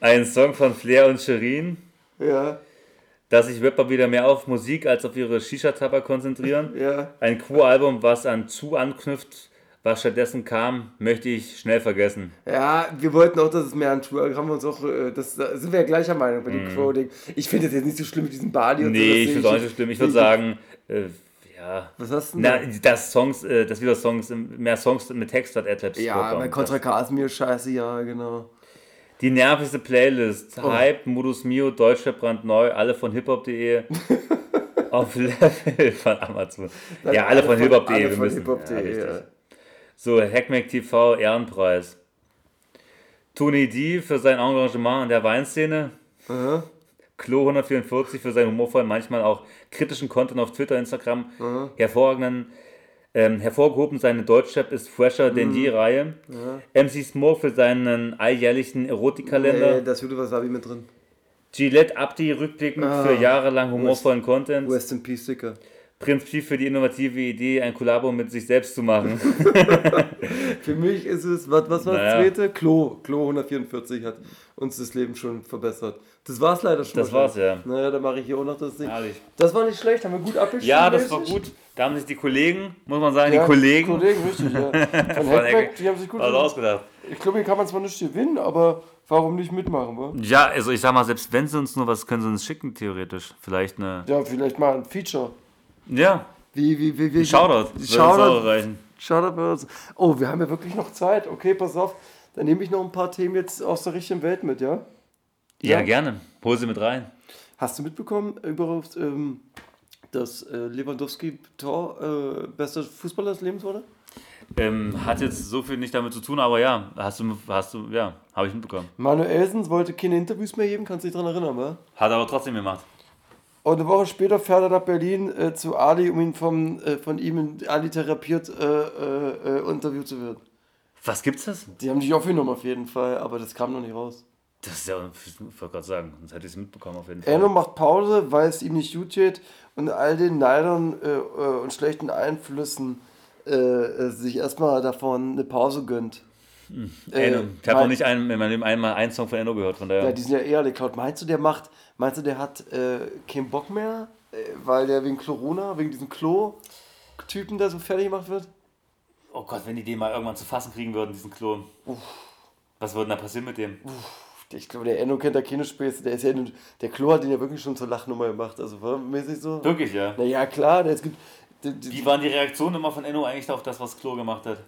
ein Song von Flair und Shirin. Ja, Dass sich Rapper wieder mehr auf Musik als auf ihre Shisha-Tabak konzentrieren. ja. Ein Crew-Album, was an zu anknüpft, was stattdessen kam, möchte ich schnell vergessen. Ja, wir wollten auch, dass es mehr an Tour, haben wir uns auch, äh, das da sind wir ja gleicher Meinung bei dem Crow-Ding. Ich finde das jetzt nicht so schlimm mit diesem Bali und so. Nee, das ich finde es auch nicht so schlimm. Ich würde sagen, äh, ja. Was hast du denn? Na, da? dass Songs, äh, dass wieder Songs, mehr Songs mit Text statt Adlibs Ja, bei Contra K ist mir scheiße, ja, genau. Die nervigste Playlist. Oh. Hype, Modus Mio, Deutschrap brandneu, alle von hiphop.de. auf Level von Amazon. ja, alle von hiphop.de. Alle von hiphop.de, ja. So, Hackmack TV, Ehrenpreis. Tony D für sein Engagement in der Weinszene. Aha. Klo 144 für seinen humorvollen, manchmal auch kritischen Content auf Twitter, Instagram. Hervorragenden, ähm, hervorgehoben seine Deutschrap ist fresher denn je Reihe. MC Smoke für seinen alljährlichen Erotikkalender. Nee, das Video was habe ich mit drin. Gillette Abdi rückblickend für jahrelang humorvollen Content. Rest in Peace, Sticker. Prinz Pi für die innovative Idee, ein Kollabo mit sich selbst zu machen. Für mich ist es, was, was war das Naja. zweite? Klo. Klo 144 hat uns das Leben schon verbessert. Das war's leider schon. Das war's, ja. Naja, dann mache ich hier auch noch das Ding. Herrlich. Das war nicht schlecht, haben wir gut abgeschlossen. Ja, das war gut. Da haben sich die Kollegen, muss man sagen, Ja, die Kollegen, Kollegen, richtig, ja. Von Hackback, die haben sich gut also ausgedacht. Ich glaube, hier kann man zwar nicht gewinnen, aber warum nicht mitmachen, wa? Ja, also ich sag mal, selbst wenn sie uns nur was können sie uns schicken, theoretisch. Vielleicht eine. Ja, vielleicht mal ein Feature. Ja, Wie, wie, wie, wie. Shoutout. Shoutout. Shoutout bei uns. Oh, wir haben ja wirklich noch Zeit. Okay, pass auf. Dann nehme ich noch ein paar Themen jetzt aus der richtigen Welt mit, ja? Ja, Ja. gerne. Hol sie mit rein. Hast du mitbekommen, überhaupt, ähm, dass äh, Lewandowski Tor äh, bester Fußballer des Lebens wurde? Ähm, hat jetzt so viel nicht damit zu tun, aber ja, hast du, hast du, ja, habe ich mitbekommen. Manuelsen wollte keine Interviews mehr geben, kannst du dich daran erinnern, wa? Hat aber trotzdem gemacht. Und eine Woche später fährt er nach Berlin äh, zu Ali, um ihn vom, äh, von ihm in Ali therapiert äh, äh, äh, interviewt zu werden. Was gibt's das? Die haben dich aufgenommen auf jeden Fall, aber das kam noch nicht raus. Das ist ja, ich wollte gerade sagen, sonst hätte ich es mitbekommen auf jeden Fall. Enno macht Pause, weil es ihm nicht gut geht und all den Neidern äh, und schlechten Einflüssen sich erstmal davon eine Pause gönnt. Äh, Enno. Ich habe noch nicht ein, in meinem Leben einmal einen Song von Enno gehört, von daher. Ja, die sind ja eher geklaut. Meinst du, der macht, meinst du, der hat äh, keinen Bock mehr, äh, weil der wegen Corona, wegen diesem Klo-Typen, der so fertig gemacht wird? oh Gott, wenn die den mal irgendwann zu fassen kriegen würden, diesen Klon. Was würde denn da passieren mit dem? Ich glaube, der Enno kennt da keine Späße. Der, ist ja, der Klo hat den ja wirklich schon zur Lachnummer gemacht. Also war mäßig so. Wirklich, ja. Naja, klar, der, es gibt. die- die- Wie waren die Reaktionen immer von Enno eigentlich auf das, was Klo gemacht hat?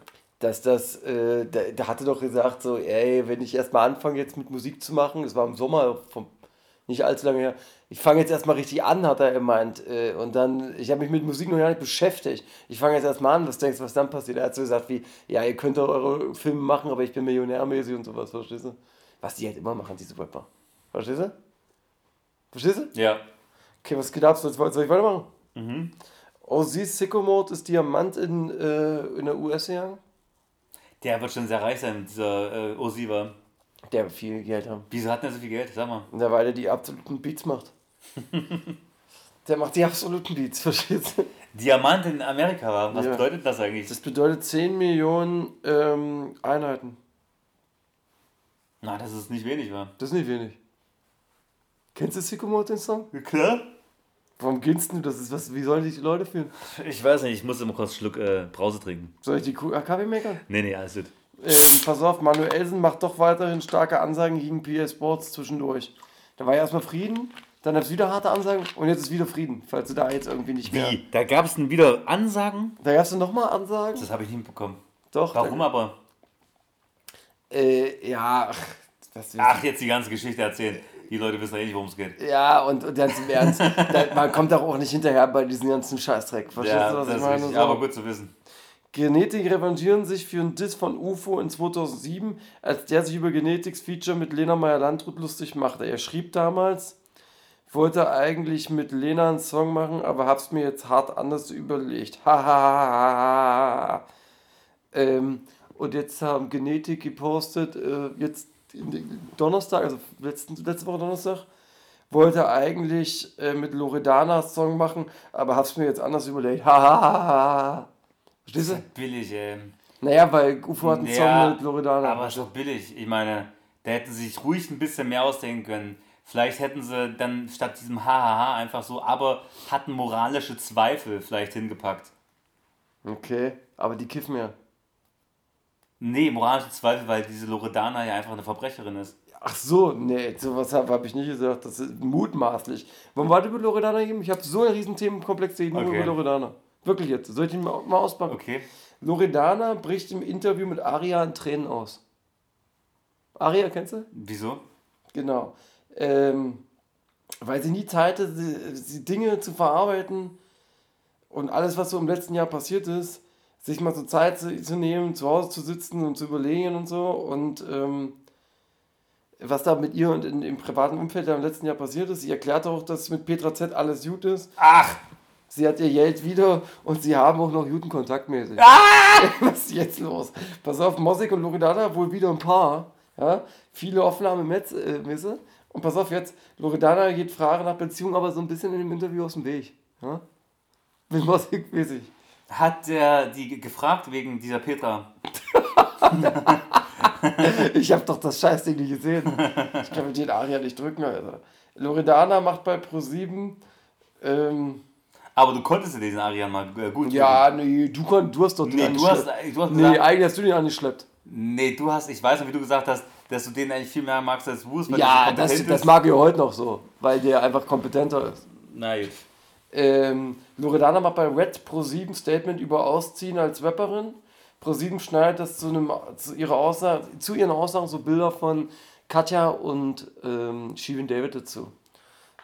Dass das, äh, der, der hatte doch gesagt, so, ey, wenn ich erstmal anfange jetzt mit Musik zu machen, es war im Sommer, vom, nicht allzu lange her, ich fange jetzt erstmal richtig an, hat er gemeint. Äh, und dann, ich habe mich mit Musik noch gar nicht beschäftigt. Ich fange jetzt erstmal an, was denkst du, was dann passiert? Er hat so gesagt wie, ja, ihr könnt doch eure Filme machen, aber ich bin millionärmäßig und sowas, verstehst du? Was die halt immer machen, diese Rapper. Verstehst du? Verstehst du? Ja. Okay, was geht ab? Soll ich, weitermachen? Mhm. Ozzy's Sicko Mode ist Diamant in, äh, in der US gegangen. Der wird schon sehr reich sein, dieser äh, war. Der wird viel Geld haben. Wieso hat er so viel Geld? Sag mal. Ja, weil er die absoluten Beats macht. der macht die absoluten Beats, verstehst du? Diamant in Amerika war. Was Ja. bedeutet das eigentlich? Das bedeutet 10 Millionen ähm, Einheiten. Na, das ist nicht wenig, war. Das ist nicht wenig. Kennst du Sicko Mode, den Song? Klar. Warum kennst du das? Ist was, wie sollen dich die Leute fühlen? Ich weiß nicht, ich muss immer kurz einen Schluck äh, Brause trinken. Soll ich die Kuh ah, Kaffee meckern? Nee, nee, alles gut. Ähm, pass auf, Manuelsen macht doch weiterhin starke Ansagen gegen PA Sports zwischendurch. Da war ja erstmal Frieden, dann gab es wieder harte Ansagen und jetzt ist wieder Frieden, falls du da jetzt irgendwie nicht mehr. Wie? Da gab es dann wieder Ansagen? Da gab es nochmal Ansagen? Das habe ich nicht mitbekommen. Doch. Warum da, aber? Äh, ja, Ach, jetzt die ganze Geschichte erzählen. Die Leute wissen ja nicht, worum es geht. Ja, und, und ganz im Ernst, da, man kommt doch auch nicht hinterher bei diesem ganzen Scheißdreck. Verstehst Ja, du, was das ich meine? So. Aber gut zu wissen. Genetik revanchieren sich für einen Diss von UFO in 2007, als der sich über Genetics Feature mit Lena Meyer-Landrut lustig machte. Er schrieb damals, wollte eigentlich mit Lena einen Song machen, aber hab's mir jetzt hart anders überlegt. Ha, ha, ha, ha, ha. Ähm, und jetzt haben Genetik gepostet, äh, jetzt Donnerstag, also letzten, letzte Woche Donnerstag, wollte eigentlich äh, mit Loredana Song machen, aber hab's mir jetzt anders überlegt. Ha, ha, ha, ha. Verstehst du? Billig, ey. Naja, weil UFO hat einen Ja, Song mit Loredana. Aber ist doch billig. Ich meine, da hätten sie sich ruhig ein bisschen mehr ausdenken können. Vielleicht hätten sie dann statt diesem Hahaha einfach so, aber hatten moralische Zweifel vielleicht hingepackt. Okay, aber die kiffen ja. Nee, moralische Zweifel, weil diese Loredana ja einfach eine Verbrecherin ist. Ach so, nee, sowas habe hab ich nicht gesagt. Das ist mutmaßlich. Wollen wir weiter über Loredana geben? Ich habe so einen riesen Themenkomplex, ich nur Okay. über Loredana. Wirklich jetzt. Soll ich ihn mal, mal auspacken? Okay. Loredana bricht im Interview mit Aria in Tränen aus. Aria, kennst du? Wieso? Genau. Ähm, weil sie nie Zeit hatte, sie, sie Dinge zu verarbeiten und alles, was so im letzten Jahr passiert ist, sich mal so Zeit zu, nehmen, zu Hause zu sitzen und zu überlegen und so. Und ähm, was da mit ihr und in, im privaten Umfeld da im letzten Jahr passiert ist. Sie erklärt auch, dass mit Petra Z alles gut ist. Ach! Sie hat ihr Geld wieder und sie haben auch noch guten Kontakt mäßig. Was ist jetzt los? Pass auf, Mosik und Loredana wohl wieder ein Paar. Ja? Viele Aufnahmen mit, äh. Und pass auf jetzt, Loredana geht Frage nach Beziehung, aber so ein bisschen in dem Interview aus dem Weg. Ja? Mit Mosik mäßig. Hat der die ge- gefragt wegen dieser Petra? Ich habe doch das Scheißding nicht gesehen. Ich kann mit den Aria nicht drücken, Alter. Loredana macht bei Pro7. Ähm, Aber du konntest dir diesen Arian mal äh, gut ja, nee, du, kon, du hast doch den Nee, du hast, angeschleppt. du hast Nee, gesagt, eigentlich hast du den angeschleppt. nee, du hast, ich weiß noch, wie du gesagt hast, dass du den eigentlich viel mehr magst als Wurst, Ja, das, das mag ich heute noch so, weil der einfach kompetenter ist. Na gut. Ähm, Loredana macht bei Red Pro 7 Statement über Ausziehen als Rapperin. Pro 7 schneidet das zu, einem, zu, ihrer Aussage, zu ihren Aussagen so Bilder von Katja und ähm, Shirin David dazu.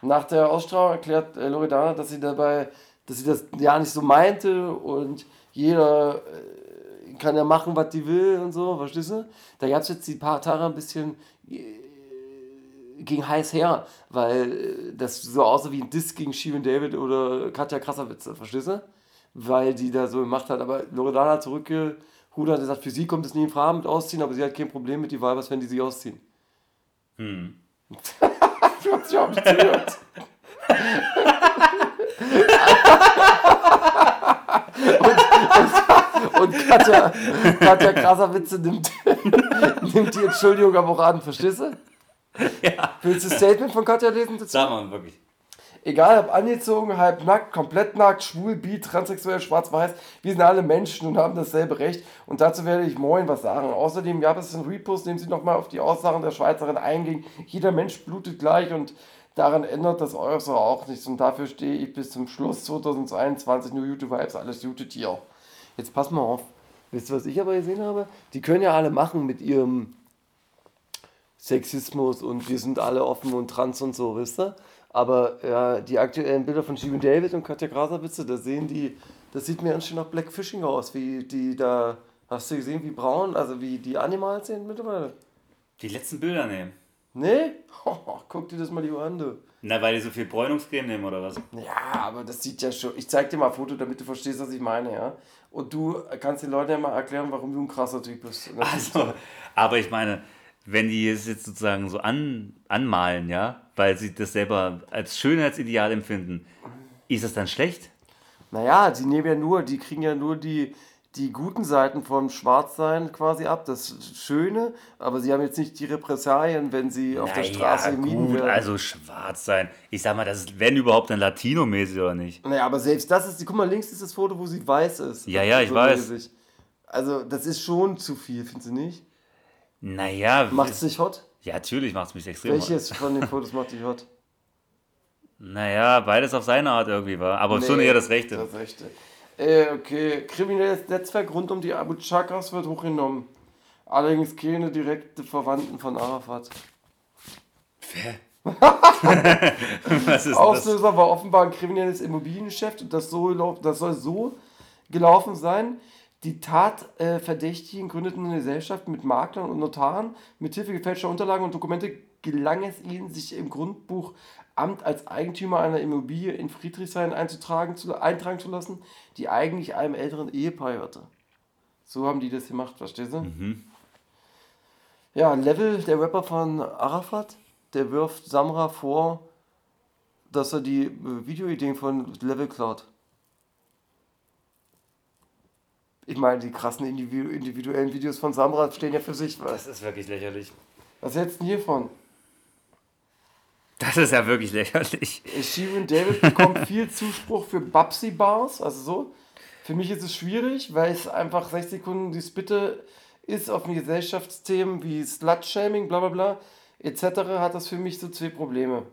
Nach der Ausstrahlung erklärt äh, Loredana, dass sie dabei, dass sie das ja nicht so meinte und jeder äh, kann ja machen, was die will und so, verstehst du? Da gab es jetzt die paar Tage ein bisschen ging heiß her, weil äh, das so aussah wie ein Diss gegen Steven David oder Katja Krasserwitze, verstehst du? Weil die da so gemacht hat. Aber Loredana hat zurückgerudert und gesagt, für sie kommt es nie in Frage mit Ausziehen, aber sie hat kein Problem mit die Weibers, wenn die sich ausziehen. Hm. du hast ja auch nicht gehört. und, und, und Katja, Katja Krasserwitze nimmt, nimmt die Entschuldigung aber auch an, verstehst du? Ja. Willst du das Statement von Katja lesen dazu? Sag mal wirklich. Egal, ob angezogen, halb nackt, komplett nackt, schwul, bi, transsexuell, schwarz-weiß, wir sind alle Menschen und haben dasselbe Recht. Und dazu werde ich moin was sagen. Außerdem gab es einen Repost, in dem sie nochmal auf die Aussagen der Schweizerin einging. Jeder Mensch blutet gleich und daran ändert das Äußere auch nichts. Und dafür stehe ich bis zum Schluss 2021 nur YouTube-Vibes, alles gute Tier. Jetzt pass mal auf. Wisst ihr, was ich aber gesehen habe? Die können ja alle machen mit ihrem Sexismus und wir sind alle offen und trans und so, wisst ihr? Aber ja, die aktuellen Bilder von Steven David und Katja Graserwitze, da sehen die, das sieht mir ganz schön nach Blackfishing aus, wie die da, hast du gesehen, wie braun, also wie die Animals sehen mittlerweile? Die letzten Bilder nehmen. Nee? guck dir das mal lieber an, du. Na, weil die so viel Bräunungscreme nehmen oder was? Ja, aber das sieht ja schon, ich zeig dir mal ein Foto, damit du verstehst, was ich meine, ja? Und du kannst den Leuten ja mal erklären, warum du ein krasser Typ bist. Also, aber ich meine, wenn die es jetzt sozusagen so an, anmalen, ja, weil sie das selber als Schönheitsideal empfinden, ist das dann schlecht? Naja, die nehmen ja nur, die kriegen ja nur die, die guten Seiten vom Schwarzsein quasi ab, das Schöne, aber sie haben jetzt nicht die Repressalien, wenn sie auf der Straße gemieden gut, werden. also schwarz sein. Ich sag mal, das ist, wenn überhaupt, ein Latino-mäßig oder nicht. naja, aber selbst das ist, guck mal, links ist das Foto, wo sie weiß ist. Ja, ja, ich So weiß. mäßig. Also, das ist schon zu viel, findest du nicht? Naja, Macht es dich hot? ja, natürlich macht es mich extrem. Welches von den Fotos macht dich hot? Naja, beides auf seine Art irgendwie war. Aber schon Nee, eher das Rechte. Das Rechte. Äh, okay, kriminelles Netzwerk rund um die Abu Chakas wird hochgenommen. Allerdings keine direkte Verwandten von Arafat. Was ist das? Auslöser war offenbar ein kriminelles Immobiliengeschäft und das, so, das soll so gelaufen sein. Die Tatverdächtigen gründeten eine Gesellschaft mit Maklern und Notaren. Mit Hilfe gefälschter Unterlagen und Dokumente gelang es ihnen, sich im Grundbuchamt als Eigentümer einer Immobilie in Friedrichshain einzutragen, zu, eintragen zu lassen, die eigentlich einem älteren Ehepaar gehörte. So haben die das gemacht, verstehst du? Ja, Level, der Rapper von Arafat, der wirft Samra vor, dass er die Videoideen von Level klaut. Ich meine, die krassen individu individuellen Videos von Samra stehen ja für sich. Was, Das ist wirklich lächerlich. was hältst du denn hiervon? Das ist ja wirklich lächerlich. Shirin David bekommt viel Zuspruch für Babsy Bars, also so. Für mich ist es schwierig, weil es einfach 6 Sekunden die Spitte ist auf Gesellschaftsthemen wie Slut-Shaming, bla bla bla, etc. hat das für mich so zwei Probleme.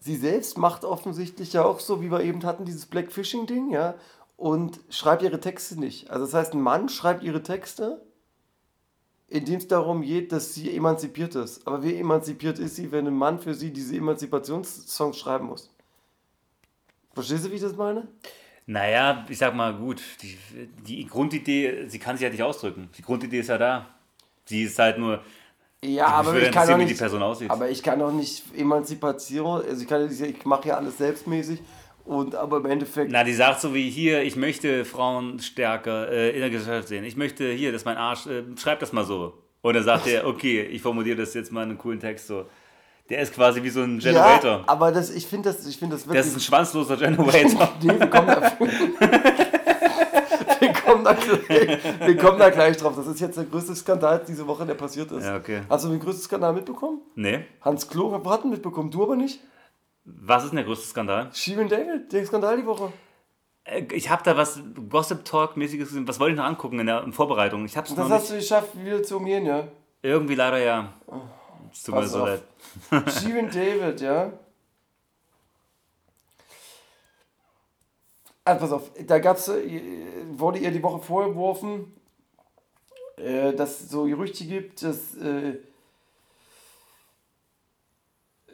Sie selbst macht offensichtlich ja auch so, wie wir eben hatten, dieses Blackfishing-Ding, ja, und schreibt ihre Texte nicht. Also das heißt, ein Mann schreibt ihre Texte in dem es darum geht, dass sie emanzipiert ist. Aber wie emanzipiert ist sie, wenn ein Mann für sie diese Emanzipationssongs schreiben muss? Verstehst du, wie ich das meine? Naja, ich sag mal, gut, die, die Grundidee, sie kann sich ja nicht ausdrücken. Die Grundidee ist ja da. Sie ist halt nur, Ja, aber ich kann wie nicht. Aber ich kann doch nicht Emanzipation, also ich kann ich mache ja alles selbstmäßig und aber im Endeffekt na, die sagt so wie hier, ich möchte Frauen stärker äh, in der Gesellschaft sehen. Ich möchte hier, das ist mein Arsch, äh, schreib das mal so. Und dann sagt er, okay, ich formuliere das jetzt mal in einen coolen Text so. Der ist quasi wie so ein Generator. Ja, aber das, ich finde das, ich finde das wirklich. das ist ein schwanzloser Generator. nee, wir kommen da, wir, kommen da gleich, wir kommen da gleich drauf. Das ist jetzt der größte Skandal diese Woche, der passiert ist. Ja, okay. Hast du den größten Skandal mitbekommen? nee. Hans Klo hat mitbekommen, du aber nicht? Was ist denn der größte Skandal? Shirin David, der Skandal die Woche. Äh, Ich habe da was Gossip Talk-mäßiges gesehen. Was wollte ich noch angucken in der in Vorbereitung? Ich habe es Das noch hast nicht. du geschafft, wieder zu umgehen, ja? Irgendwie leider ja. Es tut mir so auf. leid. Shirin David, ja. Also pass auf, da gab's, äh, wurde ihr die Woche vorgeworfen, äh, dass es so Gerüchte gibt, dass äh, äh,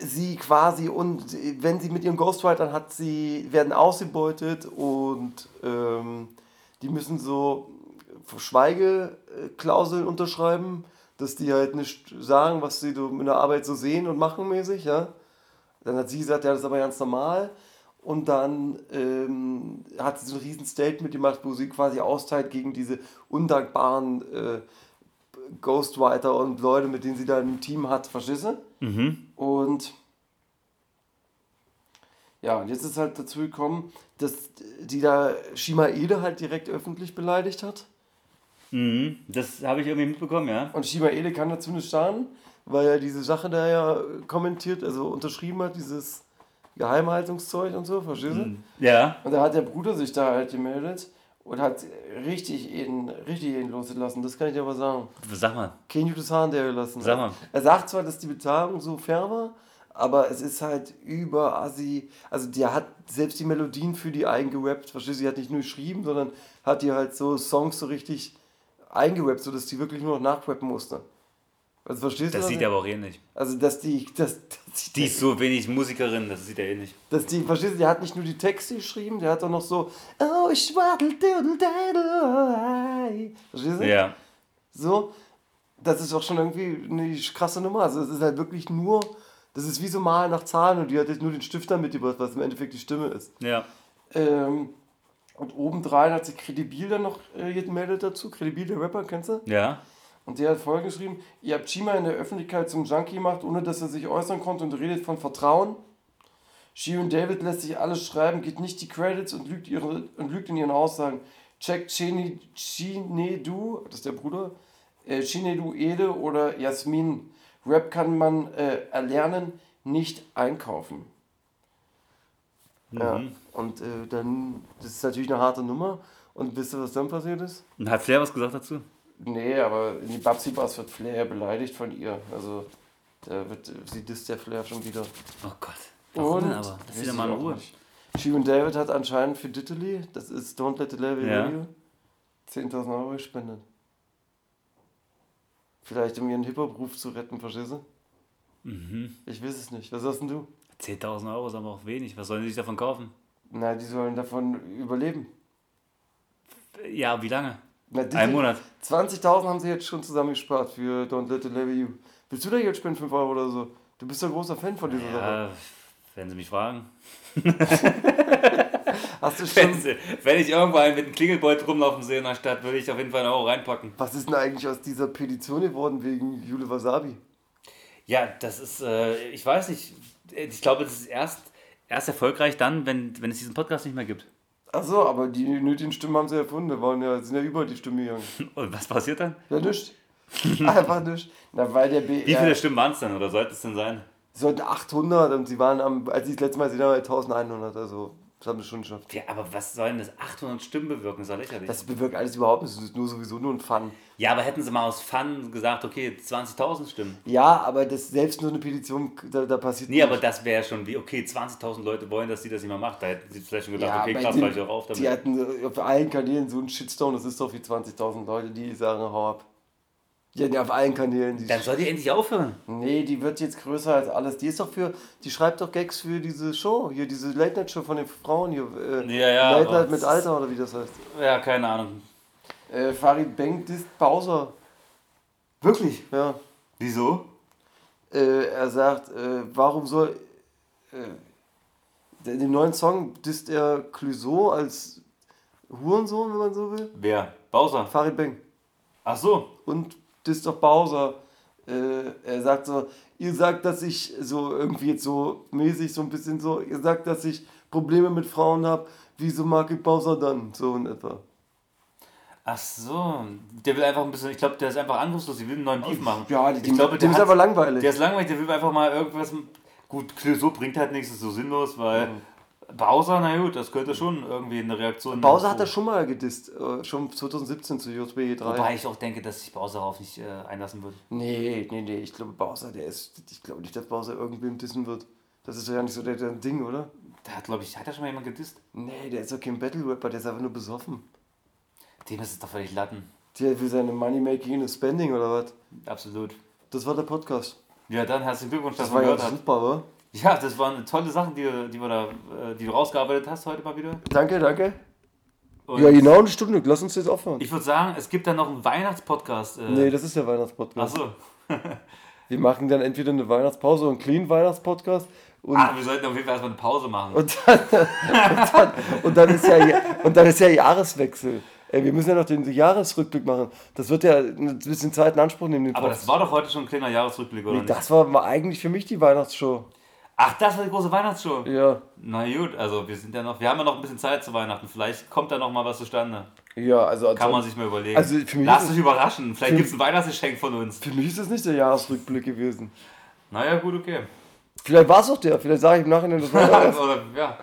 sie quasi und wenn sie mit ihren Ghostwritern hat, sie werden ausgebeutet und ähm, die müssen so Schweigeklauseln unterschreiben, dass die halt nicht sagen, was sie in der Arbeit so sehen und machen mäßig, ja. Dann hat sie gesagt, ja, das ist aber ganz normal. Und dann ähm, hat sie so ein riesen Statement gemacht, wo sie quasi austeilt gegen diese undankbaren äh, Ghostwriter und Leute, mit denen sie da im Team hat, verstehst du? Und ja, und jetzt ist halt dazu gekommen, dass die da Shima Ede halt direkt öffentlich beleidigt hat. Mhm. Das habe ich irgendwie mitbekommen, ja. Und Shima Ede kann dazu nicht sagen, weil er diese Sache da ja kommentiert, also unterschrieben hat, dieses Geheimhaltungszeug und so, verstehst du? Ja. Und da hat der Bruder sich da halt gemeldet und hat richtig ihn, richtig ihn losgelassen, das kann ich dir aber sagen. Sag mal. Kein gutes Haar der gelassen. Sag mal. Er sagt zwar, dass die Bezahlung so fair war, aber es ist halt über Assi. Also der hat selbst die Melodien für die eingerappt, verstehst du? Die hat nicht nur geschrieben, sondern hat die halt so Songs so richtig eingerappt, sodass die wirklich nur noch nachrappen musste. Also verstehst Das du? was sieht er aber auch eh nicht. Also dass die, dass, dass Die ist so wenig Musikerin, das sieht er eh nicht. dass die, verstehst du, der hat nicht nur die Texte geschrieben, der hat auch noch so, oh, ich waddle, doodle, daddle, Verstehst du? Ja. So, das ist auch schon irgendwie eine krasse Nummer. Also es ist halt wirklich nur, das ist wie so Malen nach Zahlen und die hat jetzt nur den Stifter mitgebracht, was im Endeffekt die Stimme ist. Ja. Ähm, und obendrein hat sich Credibil dann noch äh, gemeldet dazu. Credibil, der Rapper, kennst du? Ja. Und der hat folgendes geschrieben: Ihr habt Shima in der Öffentlichkeit zum Junkie gemacht, ohne dass er sich äußern konnte und redet von Vertrauen. Shirin David lässt sich alles schreiben, geht nicht die Credits und lügt, ihre, und lügt in ihren Aussagen. Check Cheni, Chinedu, das ist der Bruder, äh, Chinedu Ede oder Jasmin. Rap kann man äh, erlernen, nicht einkaufen. Ja, und äh, dann, das ist natürlich eine harte Nummer. Und wisst ihr, was dann passiert ist? Und hat Flair was gesagt dazu? Nee, aber in die Babsi Bass wird Flair beleidigt von ihr. Also, da wird, sie disst der Flair schon wieder. Oh Gott. Warum Und denn aber? Lass weiß wieder mal in Ruhe. nicht. Shirin David hat anscheinend für Diddley, das ist Don't Let the Level Ja. Radio, 10.000 Euro gespendet. Vielleicht um ihren Hip-Hop-Ruf zu retten, verstehst du? Mhm. Ich weiß es nicht. Was sagst denn du? 10.000 Euro ist aber auch wenig. Was sollen die sich davon kaufen? Na, die sollen davon überleben. Ja, wie lange? Na, Ein Monat. 20.000 haben sie jetzt schon zusammengespart für Don't Let the Level You. Willst du da jetzt spenden 5 Euro oder so? Du bist ja ein großer Fan von dieser Sache. Ja, wenn sie mich fragen. Hast du Wenn, schon... sie, wenn ich irgendwo einen mit einem Klingelbeutel rumlaufen sehe in der Stadt, würde ich auf jeden Fall einen Euro reinpacken. Was ist denn eigentlich aus dieser Petition geworden wegen Jule Wasabi? Ja, das ist, äh, ich weiß nicht. Ich glaube, das ist erst, erst erfolgreich dann, wenn, wenn es diesen Podcast nicht mehr gibt. Achso, aber die nötigen Stimmen haben sie erfunden. Wir waren ja, sind ja über die Stimme gegangen. Und was passiert dann? Ja, nichts. Einfach nichts. Na, weil der Wie viele BR Stimmen waren es denn oder sollte es denn sein? sollten 800 und sie waren am, als ich das letzte Mal gesehen habe, 1100. Also Das haben sie schon geschafft. Ja, aber was sollen das 800 Stimmen bewirken? Das ist doch lächerlich. Das bewirkt alles überhaupt nicht. Das ist nur sowieso nur ein Fun. ja, aber hätten sie mal aus Fun gesagt, okay, 20.000 Stimmen. Ja, aber das selbst nur eine Petition, da, da passiert Nee, aber das wäre schon wie, okay, 20.000 Leute wollen, dass sie das nicht mehr macht. Da hätten sie vielleicht schon gedacht, okay, bei krass, den- reicht auch auf damit. Die hatten auf allen Kanälen so einen Shitstorm, das ist doch wie 20.000 Leute, die sagen, hau ab. Ja auf allen Kanälen. Die Dann soll die endlich aufhören. nee, die wird jetzt größer als alles. Die ist doch für, die schreibt doch Gags für diese Show, hier diese Late Night Show von den Frauen hier. Äh, Ja, ja, Late Night mit Alter oder wie das heißt. Ja, keine Ahnung. Äh, Farid Bang disst Bowser. Wirklich? Ja. Wieso? Äh, er sagt, äh, warum soll. Äh, in dem neuen Song disst er Clouseau als Hurensohn, wenn man so will. Wer? Bowser. Farid Bang. Ach so. Und disst doch Bowser. Äh, er sagt so, ihr sagt, dass ich so irgendwie jetzt so mäßig so ein bisschen so, ihr sagt, dass ich Probleme mit Frauen habe, wieso mag ich Bowser dann? So in etwa. Ach so. Der will einfach ein bisschen, ich glaube, der ist einfach angriffslos, der will einen neuen Beef machen. Ja, ich dem, glaube, dem ist aber langweilig. Der ist langweilig, der will einfach mal irgendwas. Gut, so bringt halt nichts, ist so sinnlos, weil Bowser, na gut, das könnte schon irgendwie eine Reaktion. Bowser hat er schon mal gedisst, äh, schon 2017 zu JB 3. Wobei ich auch denke, dass sich Bowser darauf nicht äh, einlassen wird. Nee, nee, nee, ich glaube Bowser, der ist, ich glaube nicht, dass Bowser irgendwem dissen wird. Das ist ja nicht so der, der Ding, oder? Da hat, glaube ich, hat er schon mal jemand gedisst? Nee, der ist doch kein Battle-Rapper, der ist einfach nur besoffen. Dem ist es doch völlig Latten. Der will seine Money-Making und Spending oder was? Absolut. Das war der Podcast. Ja, dann herzlichen Glückwunsch, dass Das du war ja gehört super, wa? Ja, das waren tolle Sachen, die, du- die, wir da, äh, die du rausgearbeitet hast heute mal wieder. Danke, danke. Und Ja, genau eine Stunde. Lass uns jetzt aufhören. Ich würde sagen, es gibt dann noch einen Weihnachtspodcast. Äh, Nee, das ist der Weihnachtspodcast. Achso. Wir machen dann entweder eine Weihnachtspause und einen clean Weihnachtspodcast und, Ah, wir sollten auf jeden Fall erstmal eine Pause machen. und, dann, und, dann, und, dann ist ja, und dann ist ja Jahreswechsel. Ey, wir müssen ja noch den Jahresrückblick machen. Das wird ja ein bisschen Zeit in Anspruch nehmen. Aber Podcast. das war doch heute schon ein kleiner Jahresrückblick, oder Nee, nicht? das war eigentlich für mich die Weihnachtsshow. Ach, das war die große Weihnachtsshow. Ja. Na gut, also wir sind ja noch, wir haben ja noch ein bisschen Zeit zu Weihnachten. Vielleicht kommt da noch mal was zustande. Ja, also, Kann man sich mal überlegen. Also für mich Lass ist dich es- überraschen. Vielleicht gibt es ein Weihnachtsgeschenk von uns. für mich ist das nicht der Jahresrückblick gewesen. Naja, gut, okay. Vielleicht war es auch der. Vielleicht sage ich im Nachhinein, das war der. Oder, ja,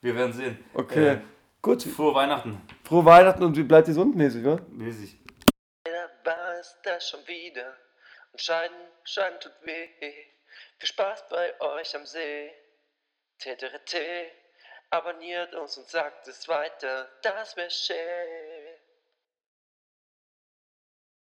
wir werden sehen. Okay. Äh, Gut. frohe Weihnachten. Frohe Weihnachten und bleibt gesund mäßig, ne? Mäßig. Jeder weiß das schon wieder. Und Scheiden, Scheiden tut weh. Viel Spaß bei euch am See. TTRT. Abonniert uns und sagt es weiter. Das wär schön.